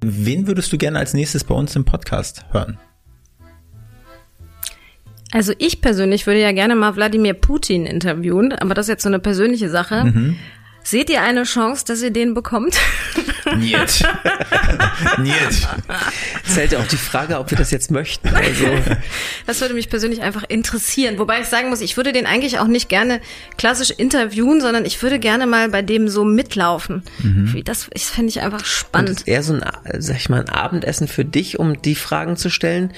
Wen würdest du gerne als nächstes bei uns im Podcast hören? Also ich persönlich würde ja gerne mal Wladimir Putin interviewen, aber das ist jetzt so eine persönliche Sache. Mhm. Seht ihr eine Chance, dass ihr den bekommt? Niet. Niet. Es ist halt auch die Frage, ob wir das jetzt möchten. Also. Das würde mich persönlich einfach interessieren. Wobei ich sagen muss, ich würde den eigentlich auch nicht gerne klassisch interviewen, sondern ich würde gerne mal bei dem so mitlaufen. Mhm. Das, das fände ich einfach spannend. Und eher so ein, sag ich mal, ein Abendessen für dich, um die Fragen zu stellen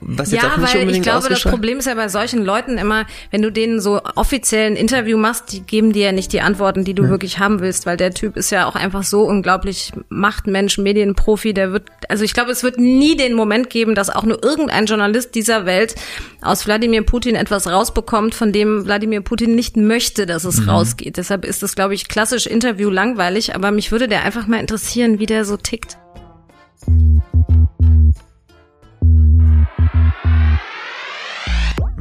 was jetzt ja, auch nicht weil ich glaube, das Problem ist ja bei solchen Leuten immer, wenn du denen so offiziell ein Interview machst, die geben dir ja nicht die Antworten, die du ja. wirklich haben willst, weil der Typ ist ja auch einfach so unglaublich Machtmensch, Medienprofi, der wird, also ich glaube, es wird nie den Moment geben, dass auch nur irgendein Journalist dieser Welt aus Wladimir Putin etwas rausbekommt, von dem Wladimir Putin nicht möchte, dass es mhm. rausgeht. Deshalb ist das, glaube ich, klassisch Interview langweilig, aber mich würde der einfach mal interessieren, wie der so tickt.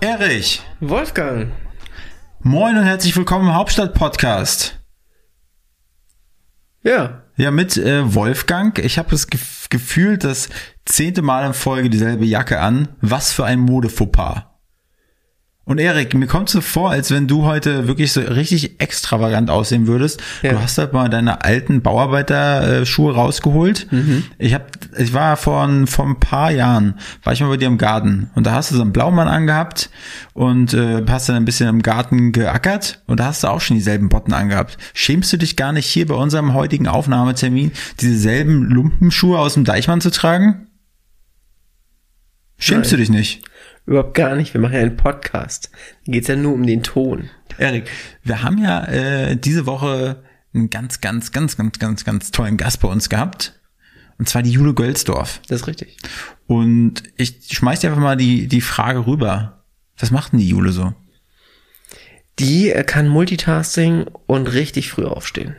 Erich. Wolfgang. Moin und herzlich willkommen im Hauptstadt-Podcast. Ja. Ja, mit äh, Wolfgang. Ich habe das Gef Gefühl, das zehnte Mal in Folge dieselbe Jacke an. Was für ein Modefauxpas. Und Erik, mir kommt so vor, als wenn du heute wirklich so richtig extravagant aussehen würdest. Ja. Du hast halt mal deine alten Bauarbeiterschuhe rausgeholt. Mhm. Ich hab, ich war vor, vor ein paar Jahren, war ich mal bei dir im Garten und da hast du so einen Blaumann angehabt und äh, hast dann ein bisschen im Garten geackert und da hast du auch schon dieselben Botten angehabt. Schämst du dich gar nicht hier bei unserem heutigen Aufnahmetermin dieselben Lumpenschuhe aus dem Deichmann zu tragen? Schämst Nein. du dich nicht? Überhaupt gar nicht. Wir machen ja einen Podcast. Da geht's ja nur um den Ton. Erik, wir haben ja äh, diese Woche einen ganz, ganz, ganz, ganz, ganz, ganz tollen Gast bei uns gehabt. Und zwar die Jule Gölsdorf. Das ist richtig. Und ich schmeiß dir einfach mal die, die Frage rüber. Was macht denn die Jule so? Die äh, kann Multitasking und richtig früh aufstehen.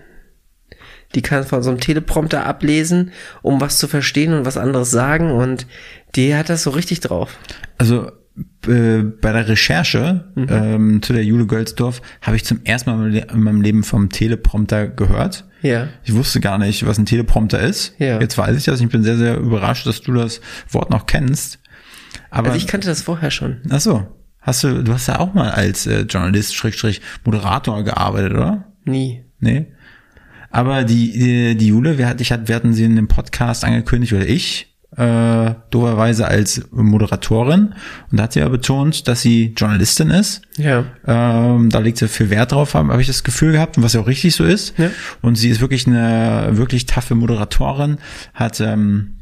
Die kann von so einem Teleprompter ablesen, um was zu verstehen und was anderes sagen und die hat das so richtig drauf. Also äh, bei der Recherche mhm. ähm, zu der Jule Gölsdorf habe ich zum ersten Mal in meinem Leben vom Teleprompter gehört. Ja. Ich wusste gar nicht, was ein Teleprompter ist. Ja. Jetzt weiß ich das. Ich bin sehr, sehr überrascht, dass du das Wort noch kennst. Aber also ich kannte das vorher schon. Ach so. Hast du, du hast ja auch mal als äh, Journalist, Schrägstrich, Moderator gearbeitet, oder? Nie. Nee. Aber die, die, die Jule, wir, ich, wir hatten sie in dem Podcast angekündigt, oder ich, äh, doverweise als Moderatorin. Und da hat sie ja betont, dass sie Journalistin ist. Ja. Ähm, da legt sie viel Wert drauf, habe hab ich das Gefühl gehabt, und was ja auch richtig so ist. Ja. Und sie ist wirklich eine wirklich taffe Moderatorin, hat ähm,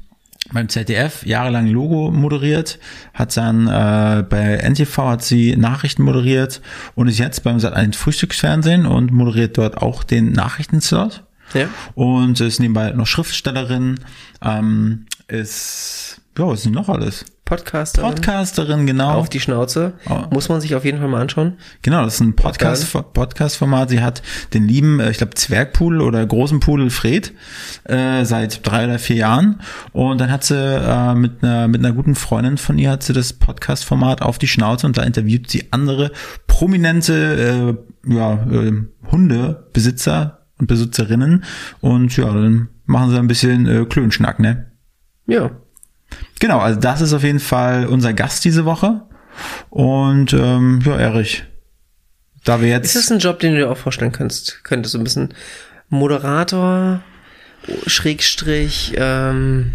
beim ZDF jahrelang Logo moderiert, hat dann äh, bei NTV hat sie Nachrichten moderiert und ist jetzt beim Sat1 Frühstücksfernsehen und moderiert dort auch den Nachrichtenslot. Ja. Und ist nebenbei noch Schriftstellerin, ähm, ist, ja, was ist denn noch alles? Podcasterin. Podcasterin, genau. Auf die Schnauze. Oh. Muss man sich auf jeden Fall mal anschauen. Genau, das ist ein Podcast, Podcast-Format. Sie hat den lieben, äh, ich glaube, Zwergpudel oder großen Pudel Fred äh, seit drei oder vier Jahren. Und dann hat sie äh, mit, einer, mit einer guten Freundin von ihr hat sie das Podcast-Format auf die Schnauze und da interviewt sie andere prominente äh, ja, äh, Hundebesitzer und Besitzerinnen. Und ja, dann machen sie ein bisschen äh, Klönschnack, ne? Ja. Genau, also das ist auf jeden Fall unser Gast diese Woche. Und ähm, ja, Erich, da wir jetzt. Ist das ein Job, den du dir auch vorstellen könntest? Könntest du ein bisschen Moderator, Schrägstrich, ähm,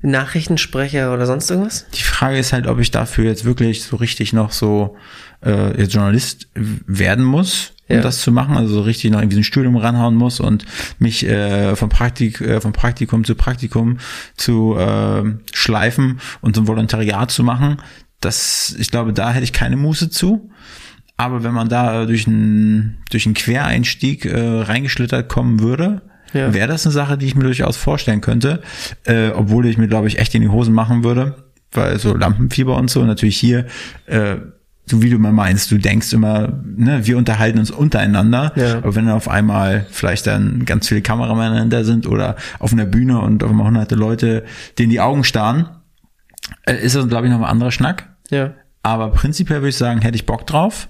Nachrichtensprecher oder sonst irgendwas? Die Frage ist halt, ob ich dafür jetzt wirklich so richtig noch so äh, Journalist werden muss um ja. das zu machen, also so richtig noch irgendwie ein Studium ranhauen muss und mich äh, vom, Praktik, äh, vom Praktikum zu Praktikum zu äh, schleifen und so ein Volontariat zu machen. Das, ich glaube, da hätte ich keine Muße zu. Aber wenn man da durch einen durch einen Quereinstieg äh, reingeschlittert kommen würde, Ja. wäre das eine Sache, die ich mir durchaus vorstellen könnte, äh, obwohl ich mir, glaube ich, echt in die Hosen machen würde, weil so Lampenfieber und so, natürlich hier, äh, so wie du immer meinst, du denkst immer, ne, wir unterhalten uns untereinander, Ja. aber wenn dann auf einmal vielleicht dann ganz viele Kameramänner da sind oder auf einer Bühne und auf einmal hunderte Leute denen die Augen starren, äh, ist das, glaube ich, noch ein anderer Schnack. Ja. Aber prinzipiell würde ich sagen, hätte ich Bock drauf.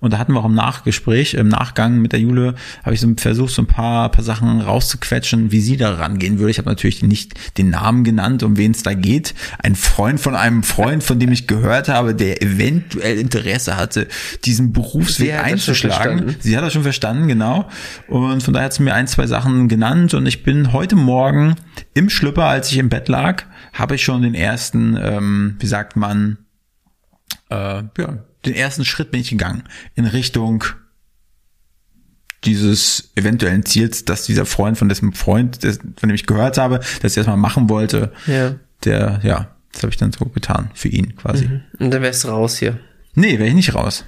Und da hatten wir auch im Nachgespräch, im Nachgang mit der Jule, habe ich so versucht, so ein paar, paar Sachen rauszuquetschen, wie sie da rangehen würde. Ich habe natürlich nicht den Namen genannt, um wen es da geht. Ein Freund von einem Freund, von dem ich gehört habe, der eventuell Interesse hatte, diesen Berufsweg einzuschlagen. Sie hat das schon verstanden, genau. Und von daher hat sie mir ein, zwei Sachen genannt. Und ich bin heute Morgen im Schlüpper, als ich im Bett lag, habe ich schon den ersten, ähm, wie sagt man, äh, ja, den ersten Schritt bin ich gegangen in Richtung dieses eventuellen Ziels, dass dieser Freund von dessen Freund, des, von dem ich gehört habe, dass er es mal machen wollte, Ja. der, ja, das habe ich dann so getan für ihn quasi. Und dann wärst du raus hier. Nee, wäre ich nicht raus.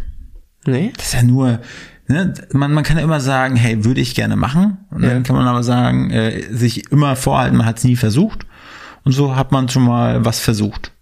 Nee? Das ist ja nur, ne, man, man kann ja immer sagen, hey, würde ich gerne machen. Und dann Ja. kann man aber sagen, äh, sich immer vorhalten, man hat es nie versucht. Und so hat man schon mal was versucht.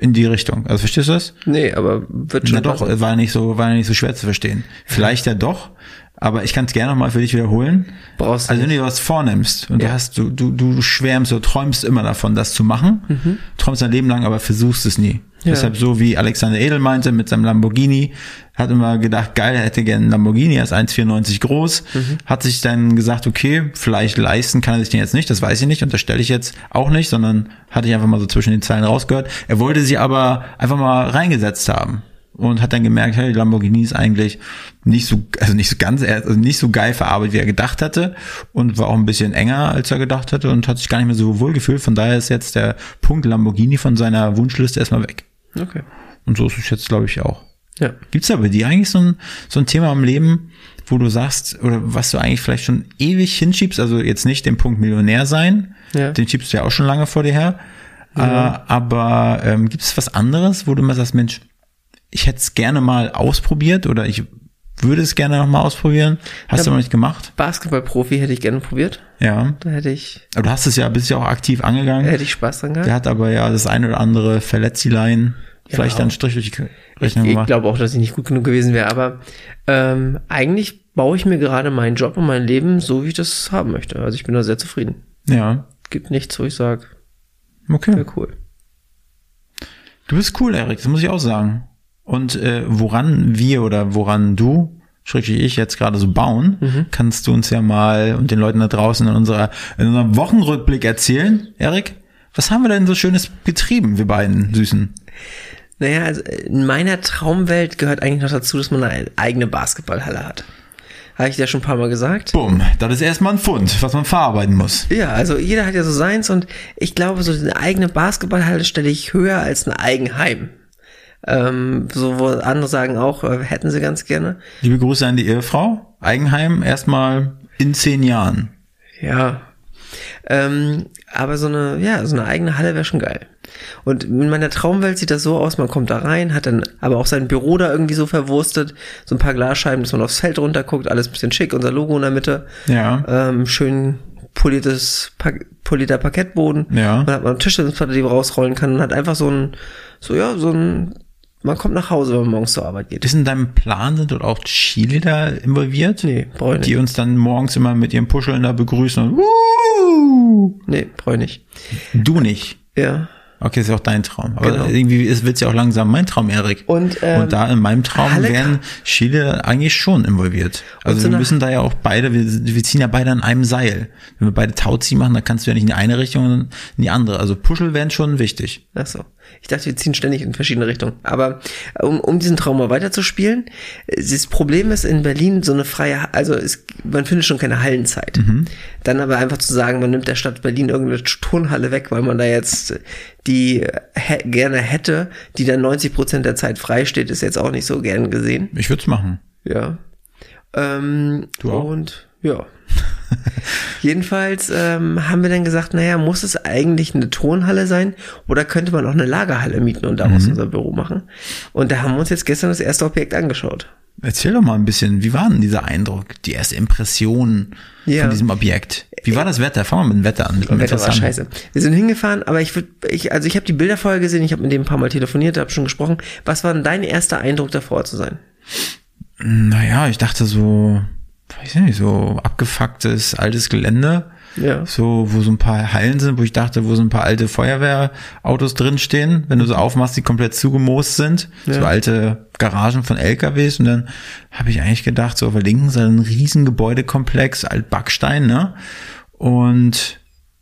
In die Richtung. Also verstehst du das? Nee, aber wird schon Na doch, passen. war nicht so, war nicht so schwer zu verstehen. Vielleicht ja doch, aber ich kann es gerne nochmal für dich wiederholen. Brauchst du Also wenn du dir was vornimmst und Ja. du hast, du, du, du schwärmst, du träumst immer davon, das zu machen, träumst dein Leben lang, aber versuchst es nie. Ja. Deshalb so wie Alexander Edel meinte mit seinem Lamborghini, hat immer gedacht, geil, er hätte gerne einen Lamborghini, er ist 1,94 groß, Mhm. hat sich dann gesagt, okay, vielleicht leisten kann er sich den jetzt nicht, das weiß ich nicht, unterstelle ich jetzt auch nicht, sondern hatte ich einfach mal so zwischen den Zeilen rausgehört. Er wollte sie aber einfach mal reingesetzt haben und hat dann gemerkt, hey, Lamborghini ist eigentlich nicht so, also nicht so ganz, also nicht so geil verarbeitet, wie er gedacht hatte und war auch ein bisschen enger, als er gedacht hatte und hat sich gar nicht mehr so wohl gefühlt. Von daher ist jetzt der Punkt Lamborghini von seiner Wunschliste erstmal weg. Okay. Und so ist es jetzt, glaube ich, auch. Ja. Gibt's da bei dir eigentlich so ein, so ein Thema im Leben, wo du sagst, oder was du eigentlich vielleicht schon ewig hinschiebst, also jetzt nicht den Punkt Millionär sein, Ja. den schiebst du ja auch schon lange vor dir her, äh, aber ähm, gibt es was anderes, wo du immer sagst, Mensch, ich hätte es gerne mal ausprobiert oder ich würde es gerne noch mal ausprobieren, hast Ja. du noch nicht gemacht? Basketballprofi hätte ich gerne probiert. Ja, Da hätte ich, aber du hast es ja, bist ja auch aktiv angegangen. hätte ich Spaß dran gehabt. Der hat aber ja das eine oder andere Verletzeleien, vielleicht dann Strich durch die Ich, Rechnung ich gemacht. glaube auch, dass ich nicht gut genug gewesen wäre, aber ähm, eigentlich baue ich mir gerade meinen Job und mein Leben so, wie ich das haben möchte. Also ich bin da sehr zufrieden. Ja, Gibt nichts, wo ich sage, okay. wäre cool. Du bist cool, Erik, das muss ich auch sagen. Und äh, woran wir oder woran du, schrägstrich ich, jetzt gerade so bauen, Mhm. kannst du uns ja mal und den Leuten da draußen in unserer in unserem Wochenrückblick erzählen, Erik? Was haben wir denn so Schönes getrieben, wir beiden Süßen? Naja, also in meiner Traumwelt gehört eigentlich noch dazu, dass man eine eigene Basketballhalle hat. Habe ich dir schon ein paar Mal gesagt. Bumm, das ist erstmal ein Fund, was man verarbeiten muss. Ja, also jeder hat ja so seins und ich glaube, so eine eigene Basketballhalle stelle ich höher als ein Eigenheim. Ähm, so wo andere sagen auch, äh, hätten sie ganz gerne. Liebe Grüße an die Ehefrau. Eigenheim erstmal in zehn Jahren. Ja. Ähm, aber so eine, ja, so eine eigene Halle wäre schon geil. Und in meiner Traumwelt sieht das so aus, man kommt da rein, hat dann aber auch sein Büro da irgendwie so verwurstet, so ein paar Glasscheiben, dass man aufs Feld runterguckt, alles ein bisschen schick, unser Logo in der Mitte, Ja. ähm, schön poliertes, polierter Parkettboden. Ja. Man hat mal eine Tischtennisplatte, die man rausrollen kann und hat einfach so ein, so ja, so ein, man kommt nach Hause, wenn man morgens zur Arbeit geht. Ist in deinem Plan sind dort auch Chile da involviert? Nee, brauche ich Die nicht. uns dann morgens immer mit ihrem Puscheln da begrüßen und Wuhu! Nee, brauche ich nicht. Du nicht. Ja. Okay, ist ja auch dein Traum. Aber Genau. irgendwie ist, wird's ja auch langsam mein Traum, Erik. Und, ähm, und da in meinem Traum Halle- wären Chile eigentlich schon involviert. Also so wir müssen da ja auch beide, wir, wir ziehen ja beide an einem Seil. Wenn wir beide Tauziehen machen, dann kannst du ja nicht in die eine Richtung und in die andere. Also Puschel wären schon wichtig. Ach so. Ich dachte, wir ziehen ständig in verschiedene Richtungen. Aber äh, um, um diesen Traum mal weiterzuspielen, das Problem ist in Berlin so eine freie, also es, man findet schon keine Hallenzeit. Mhm. Dann aber einfach zu sagen, man nimmt der Stadt Berlin irgendeine Turnhalle weg, weil man da jetzt die äh, gerne hätte, die dann 90 Prozent der Zeit frei steht, ist jetzt auch nicht so gern gesehen. Ich würde es machen. Ja. Ähm, Du auch? Und ja. Jedenfalls ähm, haben wir dann gesagt, naja, muss es eigentlich eine Turnhalle sein oder könnte man auch eine Lagerhalle mieten und daraus Mhm. unser Büro machen? Und da haben wir uns jetzt gestern das erste Objekt angeschaut. Erzähl doch mal ein bisschen, wie war denn dieser Eindruck, die erste Impression Ja. von diesem Objekt? Wie war das Wetter? Fangen wir mit dem Wetter an. Wetter war scheiße. Wir sind hingefahren, aber ich würde, ich, also ich habe die Bilder vorher gesehen, ich habe mit dem ein paar Mal telefoniert, habe schon gesprochen. Was war denn dein erster Eindruck, davor zu sein? Naja, ich dachte so, weiß ich nicht, so abgefucktes altes Gelände. Ja. So, wo so ein paar Hallen sind, wo ich dachte, wo so ein paar alte Feuerwehrautos drinstehen, wenn du so aufmachst, die komplett zugemoost sind. Ja. So alte Garagen von LKWs. Und dann habe ich eigentlich gedacht, so auf der linken Seite ein riesen Gebäudekomplex, alt Backstein, ne? Und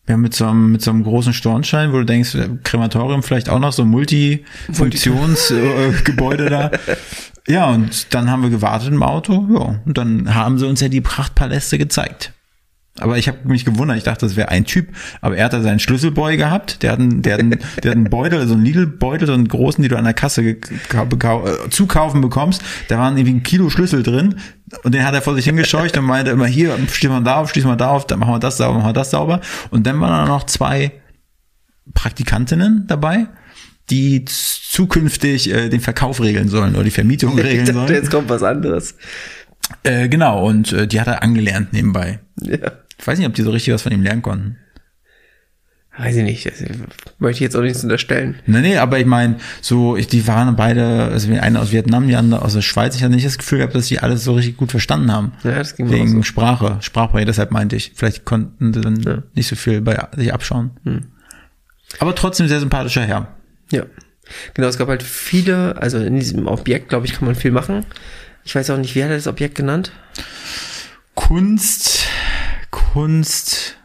ja, mit so einem, mit so einem großen Stornstein, wo du denkst, äh, Krematorium vielleicht auch noch so ein Multifunktionsgebäude da. Ja, und dann haben wir gewartet im Auto, ja, und dann haben sie uns ja die Prachtpaläste gezeigt. Aber ich habe mich gewundert, ich dachte, das wäre ein Typ, aber er hat da seinen Schlüsselboy gehabt, der hat einen, der hat einen, der hat einen Beutel, so einen Lidl-Beutel, so einen großen, die du an der Kasse äh, zukaufen bekommst, da waren irgendwie ein Kilo Schlüssel drin und den hat er vor sich hingescheucht und meinte immer, hier, schließ mal da auf, schließ mal da auf, dann machen wir das sauber, machen wir das sauber. Und dann waren da noch zwei Praktikantinnen dabei, die zukünftig äh, den Verkauf regeln sollen oder die Vermietung regeln dachte, sollen. jetzt kommt was anderes. Äh, genau, und äh, die hat er angelernt nebenbei. Ja. Ich weiß nicht, ob die so richtig was von ihm lernen konnten. Weiß ich nicht, das möchte ich jetzt auch nichts unterstellen. Nee, nee, aber ich meine, so, ich, die waren beide, also die eine aus Vietnam, die andere aus der Schweiz. Ich hatte nicht das Gefühl gehabt, dass die alles so richtig gut verstanden haben. Ja, das ging Wegen so. Sprache, Sprachbarriere, deshalb meinte ich. Vielleicht konnten sie dann Ja. nicht so viel bei sich abschauen. Hm. Aber trotzdem sehr sympathischer Herr. Ja. Genau, es gab halt viele, also in diesem Objekt, glaube ich, kann man viel machen. Ich weiß auch nicht, wie hat er das Objekt genannt? Kunst, Kunst,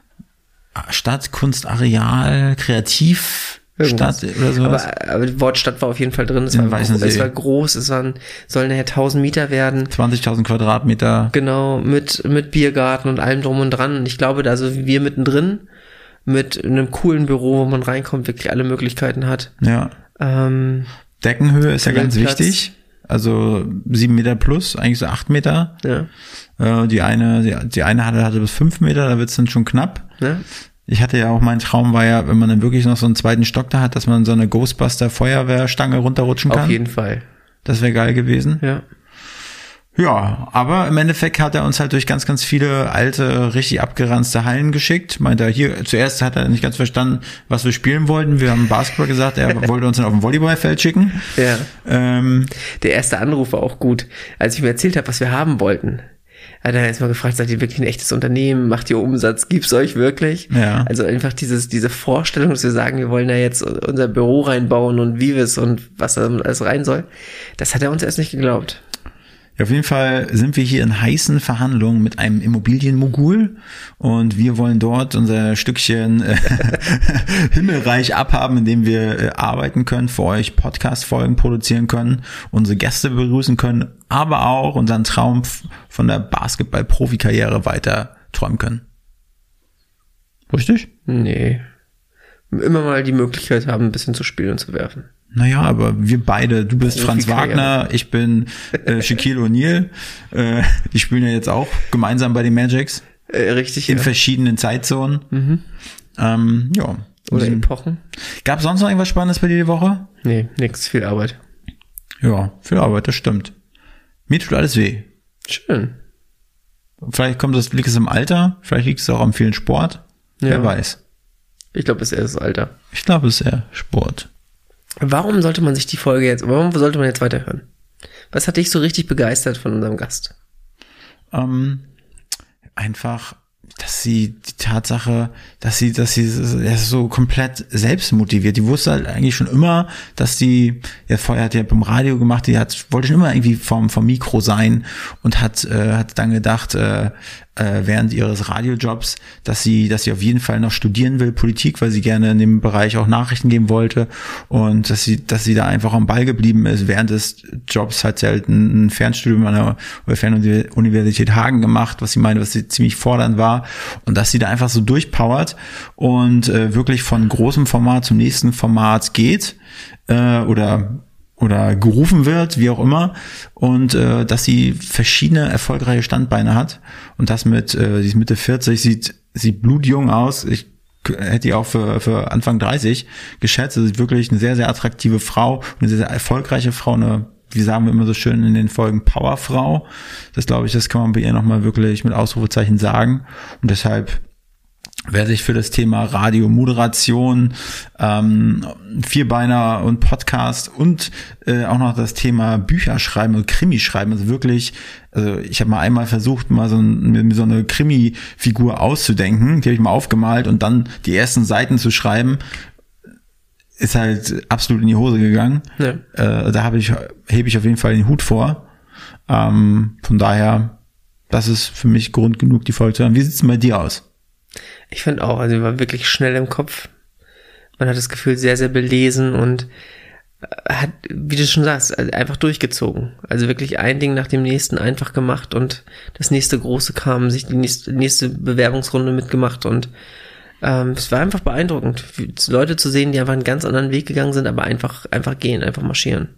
Stadt, Kunstareal, Kreativ, Irgendwas. Stadt oder sowas. Aber, aber Wort Stadt war auf jeden Fall drin. Es, war, es war groß, es waren, sollen nachher 1000 Meter werden. 20.000 Quadratmeter. Genau, mit, mit Biergarten und allem drum und dran. Und ich glaube, also wir mittendrin mit einem coolen Büro, wo man reinkommt, wirklich alle Möglichkeiten hat. Ja. Ähm, Deckenhöhe ist ja ganz Grillplatz. wichtig. Also sieben Meter plus, eigentlich so acht Meter. ja, Äh, die eine, die, die eine hatte, hatte bis fünf Meter, da wird's dann schon knapp. ne? Ich hatte ja auch, mein Traum war ja, wenn man dann wirklich noch so einen zweiten Stock da hat, dass man so eine Ghostbuster Feuerwehrstange runterrutschen kann. Auf jeden Fall. Das wäre geil gewesen. Ja. Ja, aber im Endeffekt hat er uns halt durch ganz, ganz viele alte, richtig abgeranzte Hallen geschickt. Meint er, hier, zuerst hat er nicht ganz verstanden, was wir spielen wollten. Wir haben Basketball gesagt, er wollte uns dann auf ein Volleyballfeld schicken. Ja. Ähm, Der erste Anruf war auch gut. Als ich mir erzählt habe, was wir haben wollten, hat er erstmal gefragt, seid ihr wirklich ein echtes Unternehmen? Macht ihr Umsatz? Gibt's euch wirklich? Ja. Also einfach dieses, diese Vorstellung, dass wir sagen, wir wollen da jetzt unser Büro reinbauen und wie wir es und was da alles rein soll. Das hat er uns erst nicht geglaubt. Ja, auf jeden Fall sind wir hier in heißen Verhandlungen mit einem Immobilienmogul und wir wollen dort unser Stückchen äh, Himmelreich abhaben, in dem wir äh, arbeiten können, für euch Podcast-Folgen produzieren können, unsere Gäste begrüßen können, aber auch unseren Traum von der Basketball-Profikarriere weiter träumen können. Richtig? Nee. Immer mal die Möglichkeit haben, ein bisschen zu spielen und zu werfen. Naja, aber wir beide, du bist Franz. Wagner, ich bin äh, Shaquille O'Neal, äh, die spielen ja jetzt auch gemeinsam bei den Magics. Äh, richtig, in ja. verschiedenen Zeitzonen. Ähm, ja. Oder Mhm. Epochen. Gab es sonst noch irgendwas Spannendes bei dir die Woche? Nee, nix, viel Arbeit. Ja, viel Arbeit, das stimmt. Mir tut alles weh. Schön. Vielleicht kommt das, liegt es im Alter, vielleicht liegt es auch am vielen Sport. Wer Ja. weiß. Ich glaube, es ist eher das Alter. Ich glaube, es ist eher Sport. Warum sollte man sich die Folge jetzt, warum sollte man jetzt weiterhören? Was hat dich so richtig begeistert von unserem Gast? Ähm, einfach, dass sie die Tatsache, dass sie, dass sie ist so komplett selbstmotiviert. Die wusste halt eigentlich schon immer, dass die, ja vorher hat ja beim Radio gemacht, die hat, wollte schon immer irgendwie vom, vom Mikro sein und hat, äh, hat dann gedacht, äh, äh, während ihres Radiojobs, dass sie, dass sie auf jeden Fall noch studieren will, Politik, weil sie gerne in dem Bereich auch Nachrichten geben wollte und dass sie, dass sie da einfach am Ball geblieben ist. Während des Jobs hat sie halt ein, Fernstudium an der Fernuniversität Hagen gemacht, was sie meinte, was sie ziemlich fordernd war und dass sie da einfach so durchpowert und äh, wirklich von großem Format zum nächsten Format geht äh, oder oder gerufen wird, wie auch immer, und äh, dass sie verschiedene erfolgreiche Standbeine hat und das mit, äh, sie ist Mitte 40, sieht, sieht blutjung aus. Ich hätte die auch für, für Anfang 30 geschätzt. Sie ist wirklich eine sehr, sehr attraktive Frau, eine sehr, sehr erfolgreiche Frau, eine wie sagen wir immer so schön in den Folgen, Powerfrau. Das glaube ich, das kann man bei ihr nochmal wirklich mit Ausrufezeichen sagen. Und deshalb wer sich für das Thema Radiomoderation, ähm, Vierbeiner und Podcast und äh, auch noch das Thema Bücher schreiben und Krimi schreiben, also wirklich, also ich habe mal einmal versucht, mal so, ein, so eine Krimi-Figur auszudenken, die habe ich mal aufgemalt und dann die ersten Seiten zu schreiben, ist halt absolut in die Hose gegangen. Ja. Äh, da habe ich, hebe ich auf jeden Fall den Hut vor. Ähm, von daher, das ist für mich Grund genug, die Folge zu hören. Wie sieht's denn bei dir aus? Ich finde auch, also war wirklich schnell im Kopf. Man hat das Gefühl, sehr, sehr belesen und äh, hat, wie du schon sagst, also einfach durchgezogen. Also wirklich ein Ding nach dem nächsten einfach gemacht und das nächste große kam, sich die nächste, Bewerbungsrunde mitgemacht und ähm, es war einfach beeindruckend, Leute zu sehen, die einfach einen ganz anderen Weg gegangen sind, aber einfach, einfach gehen, einfach marschieren.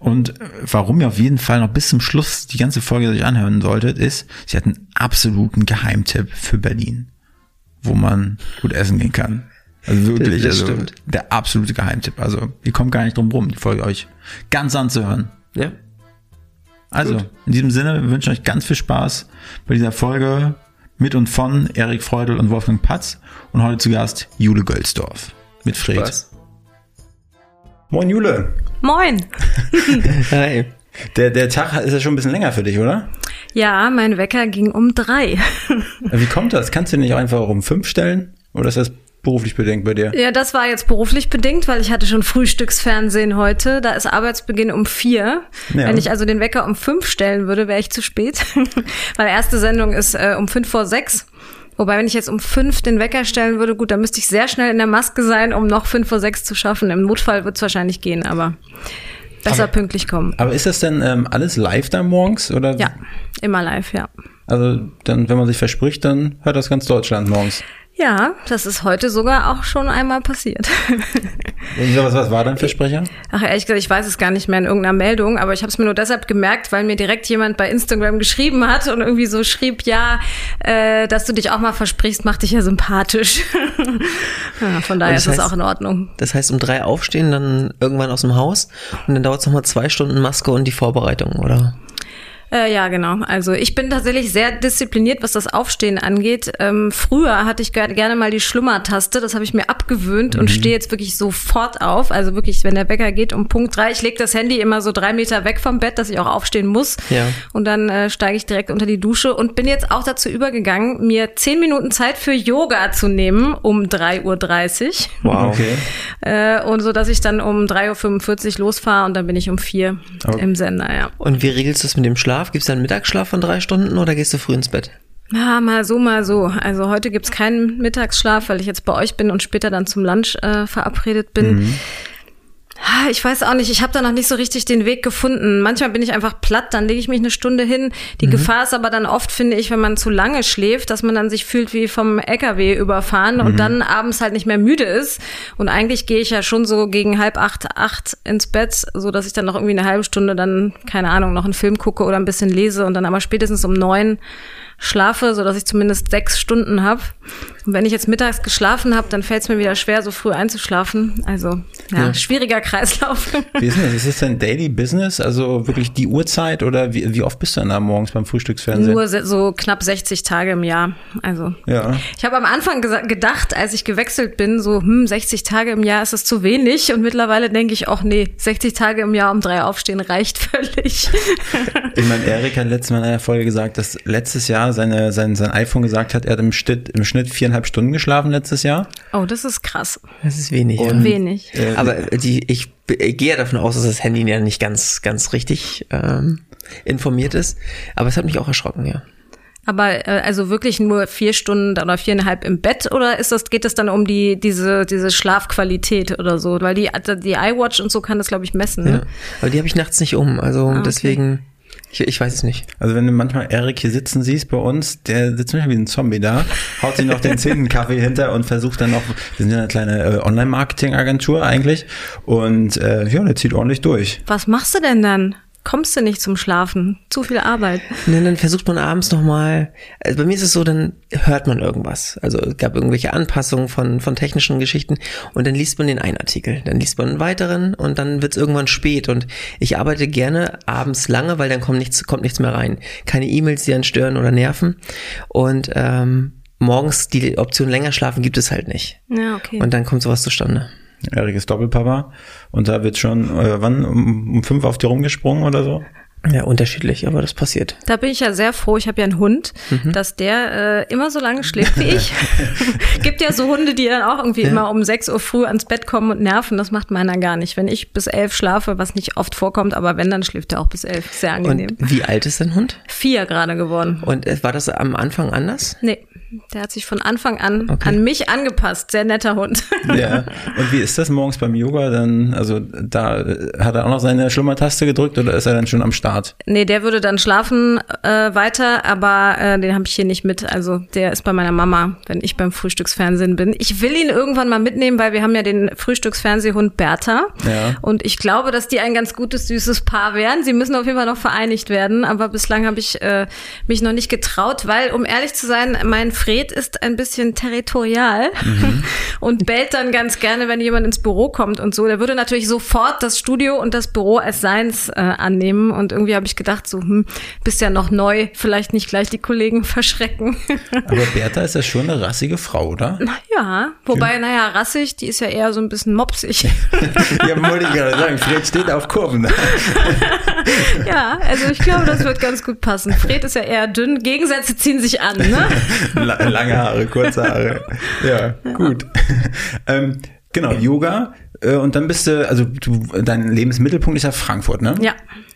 Und warum ihr auf jeden Fall noch bis zum Schluss die ganze Folge sich anhören solltet, ist, sie hat einen absoluten Geheimtipp für Berlin wo man gut essen gehen kann. Also wirklich, das, das also stimmt. der absolute Geheimtipp. Also ihr kommt gar nicht drum rum, die Folge euch ganz anzuhören. Ja. Also, gut. in diesem Sinne, wir wünschen euch ganz viel Spaß bei dieser Folge mit und von Erik Freudel und Wolfgang Patz und heute zu Gast Jule Gölsdorf mit Fred. Spaß. Moin Jule. Moin. Hi. Der, der Tag ist ja schon ein bisschen länger für dich, oder? Ja, mein Wecker ging um drei. Wie kommt das? Kannst du nicht einfach um fünf stellen? Oder ist das beruflich bedingt bei dir? Ja, das war jetzt beruflich bedingt, weil ich hatte schon Frühstücksfernsehen heute. Da ist Arbeitsbeginn um vier. Ja. Wenn ich also den Wecker um fünf stellen würde, wäre ich zu spät. weil erste Sendung ist äh, um fünf vor sechs. Wobei, wenn ich jetzt um fünf den Wecker stellen würde, gut, dann müsste ich sehr schnell in der Maske sein, um noch fünf vor sechs zu schaffen. Im Notfall wird es wahrscheinlich gehen, aber Besser aber, pünktlich kommen. Aber ist das denn ähm, alles live da morgens? Oder? Ja, immer live, ja. Also dann, wenn man sich verspricht, dann hört das ganz Deutschland morgens. Ja, das ist heute sogar auch schon einmal passiert. was, was war dein Versprecher? Ach, ehrlich gesagt, ich weiß es gar nicht mehr in irgendeiner Meldung, aber ich habe es mir nur deshalb gemerkt, weil mir direkt jemand bei Instagram geschrieben hat und irgendwie so schrieb, ja, äh, dass du dich auch mal versprichst, macht dich ja sympathisch. ja, von daher ist das auch in Ordnung. Das heißt, um drei aufstehen, dann irgendwann aus dem Haus und dann dauert es nochmal zwei Stunden Maske und die Vorbereitung, oder? Äh, ja, genau. Also ich bin tatsächlich sehr diszipliniert, was das Aufstehen angeht. Ähm, früher hatte ich gerne mal die Schlummertaste, das habe ich mir abgewöhnt mhm. und stehe jetzt wirklich sofort auf. Also wirklich, wenn der Wecker geht um Punkt drei, ich lege das Handy immer so drei Meter weg vom Bett, dass ich auch aufstehen muss. Ja. Und dann äh, steige ich direkt unter die Dusche und bin jetzt auch dazu übergegangen, mir zehn Minuten Zeit für Yoga zu nehmen um 3.30 Uhr. Wow. Okay. Äh, und so, dass ich dann um 3.45 Uhr losfahre und dann bin ich um vier okay. im Sender, ja. Und wie regelst du es mit dem Schlaf? Schlaf? Gibt es einen Mittagsschlaf von drei Stunden oder gehst du früh ins Bett? Ja, mal so, mal so. Also heute gibt's keinen Mittagsschlaf, weil ich jetzt bei euch bin und später dann zum Lunch äh, verabredet bin. Mhm. Ich weiß auch nicht, ich habe da noch nicht so richtig den Weg gefunden. Manchmal bin ich einfach platt, dann lege ich mich eine Stunde hin. Die mhm. Gefahr ist aber dann oft, finde ich, wenn man zu lange schläft, dass man dann sich fühlt wie vom LKW überfahren mhm. und dann abends halt nicht mehr müde ist. Und eigentlich gehe ich ja schon so gegen halb acht, acht ins Bett, so dass ich dann noch irgendwie eine halbe Stunde dann, keine Ahnung, noch einen Film gucke oder ein bisschen lese und dann aber spätestens um neun schlafe, so dass ich zumindest sechs Stunden habe. Und wenn ich jetzt mittags geschlafen habe, dann fällt es mir wieder schwer, so früh einzuschlafen. Also ja, ja. schwieriger Kreislauf. Wie ist das? Ist das dein Daily Business? Also wirklich die Uhrzeit oder wie, wie oft bist du dann da morgens beim Frühstücksfernsehen? Nur so knapp 60 Tage im Jahr. Also ja. ich habe am Anfang gedacht, als ich gewechselt bin, so hm, 60 Tage im Jahr ist das zu wenig. Und mittlerweile denke ich auch, nee, 60 Tage im Jahr um drei aufstehen reicht völlig. ich meine, Erik hat letztes Mal in einer Folge gesagt, dass letztes Jahr seine, sein, sein iPhone gesagt hat, er hat im Schnitt, im Schnitt viereinhalb Stunden geschlafen letztes Jahr. Oh, das ist krass. Das ist wenig. Und, wenig. Äh, Aber die, ich, ich gehe davon aus, dass das Handy ja nicht ganz, ganz richtig ähm, informiert ist. Aber es hat mich auch erschrocken, ja. Aber äh, also wirklich nur vier Stunden oder viereinhalb im Bett oder ist das, geht es dann um die, diese, diese Schlafqualität oder so? Weil die, die iWatch und so kann das, glaube ich, messen. Ne? Ja, aber die habe ich nachts nicht um. Also ah, okay. deswegen. Ich, ich weiß es nicht. Also wenn du manchmal Erik hier sitzen siehst bei uns, der sitzt manchmal wie ein Zombie da, haut sich noch den zehnten Kaffee hinter und versucht dann noch, wir sind ja eine kleine äh, Online-Marketing-Agentur eigentlich und äh, ja, der zieht ordentlich durch. Was machst du denn dann? Kommst du nicht zum Schlafen. Zu viel Arbeit. Ne, dann versucht man abends nochmal, also bei mir ist es so, dann hört man irgendwas. Also es gab irgendwelche Anpassungen von, von technischen Geschichten und dann liest man den einen Artikel, dann liest man einen weiteren und dann wird es irgendwann spät und ich arbeite gerne abends lange, weil dann kommt nichts, kommt nichts mehr rein. Keine E-Mails, die dann stören oder nerven und ähm, morgens die Option länger schlafen gibt es halt nicht. Ja, okay. Und dann kommt sowas zustande. Erik ist Doppelpapa und da wird schon, äh, wann, um, um fünf auf dir rumgesprungen oder so? Ja, unterschiedlich, aber das passiert. Da bin ich ja sehr froh, ich habe ja einen Hund, dass der äh, immer so lange schläft wie ich. Gibt ja so Hunde, die dann auch irgendwie immer um 6 Uhr früh ans Bett kommen und nerven. Das macht meiner gar nicht. Wenn ich bis elf schlafe, was nicht oft vorkommt, aber wenn, dann schläft er auch bis elf. Sehr angenehm. Und wie alt ist dein Hund? Vier gerade geworden. Und äh, war das am Anfang anders? Nee, der hat sich von Anfang an Okay. an mich angepasst. Sehr netter Hund. Ja. Und wie ist das morgens beim Yoga dann? Also da hat er auch noch seine Schlummertaste gedrückt oder ist er dann schon am Start? Nee, der würde dann schlafen äh, weiter, aber äh, den habe ich hier nicht mit. Also der ist bei meiner Mama, wenn ich beim Frühstücksfernsehen bin. Ich will ihn irgendwann mal mitnehmen, weil wir haben ja den Frühstücksfernsehhund Bertha. Ja. Und ich glaube, dass die ein ganz gutes, süßes Paar wären. Sie müssen auf jeden Fall noch vereinigt werden, aber bislang habe ich äh, mich noch nicht getraut, weil, um ehrlich zu sein, mein Fred ist ein bisschen territorial und bellt dann ganz gerne, wenn jemand ins Büro kommt und so. Der würde natürlich sofort das Studio und das Büro als seins äh, annehmen. Und irgendwie habe ich gedacht, so, hm, bist ja noch neu, vielleicht nicht gleich die Kollegen verschrecken. Aber Bertha ist ja schon eine rassige Frau, oder? ja, wobei, naja, rassig, die ist ja eher so ein bisschen mopsig. ja, wollte ich gerade sagen. Fred steht auf Kurven. ja, also ich glaube, das wird ganz gut passen. Fred ist ja eher dünn, Gegensätze ziehen sich an, ne? La- Lange Haare, kurze Haare. Ja, gut. ähm, genau, Yoga. Äh, und dann bist du, also du, dein Lebensmittelpunkt ist ja Frankfurt, ne? Ja.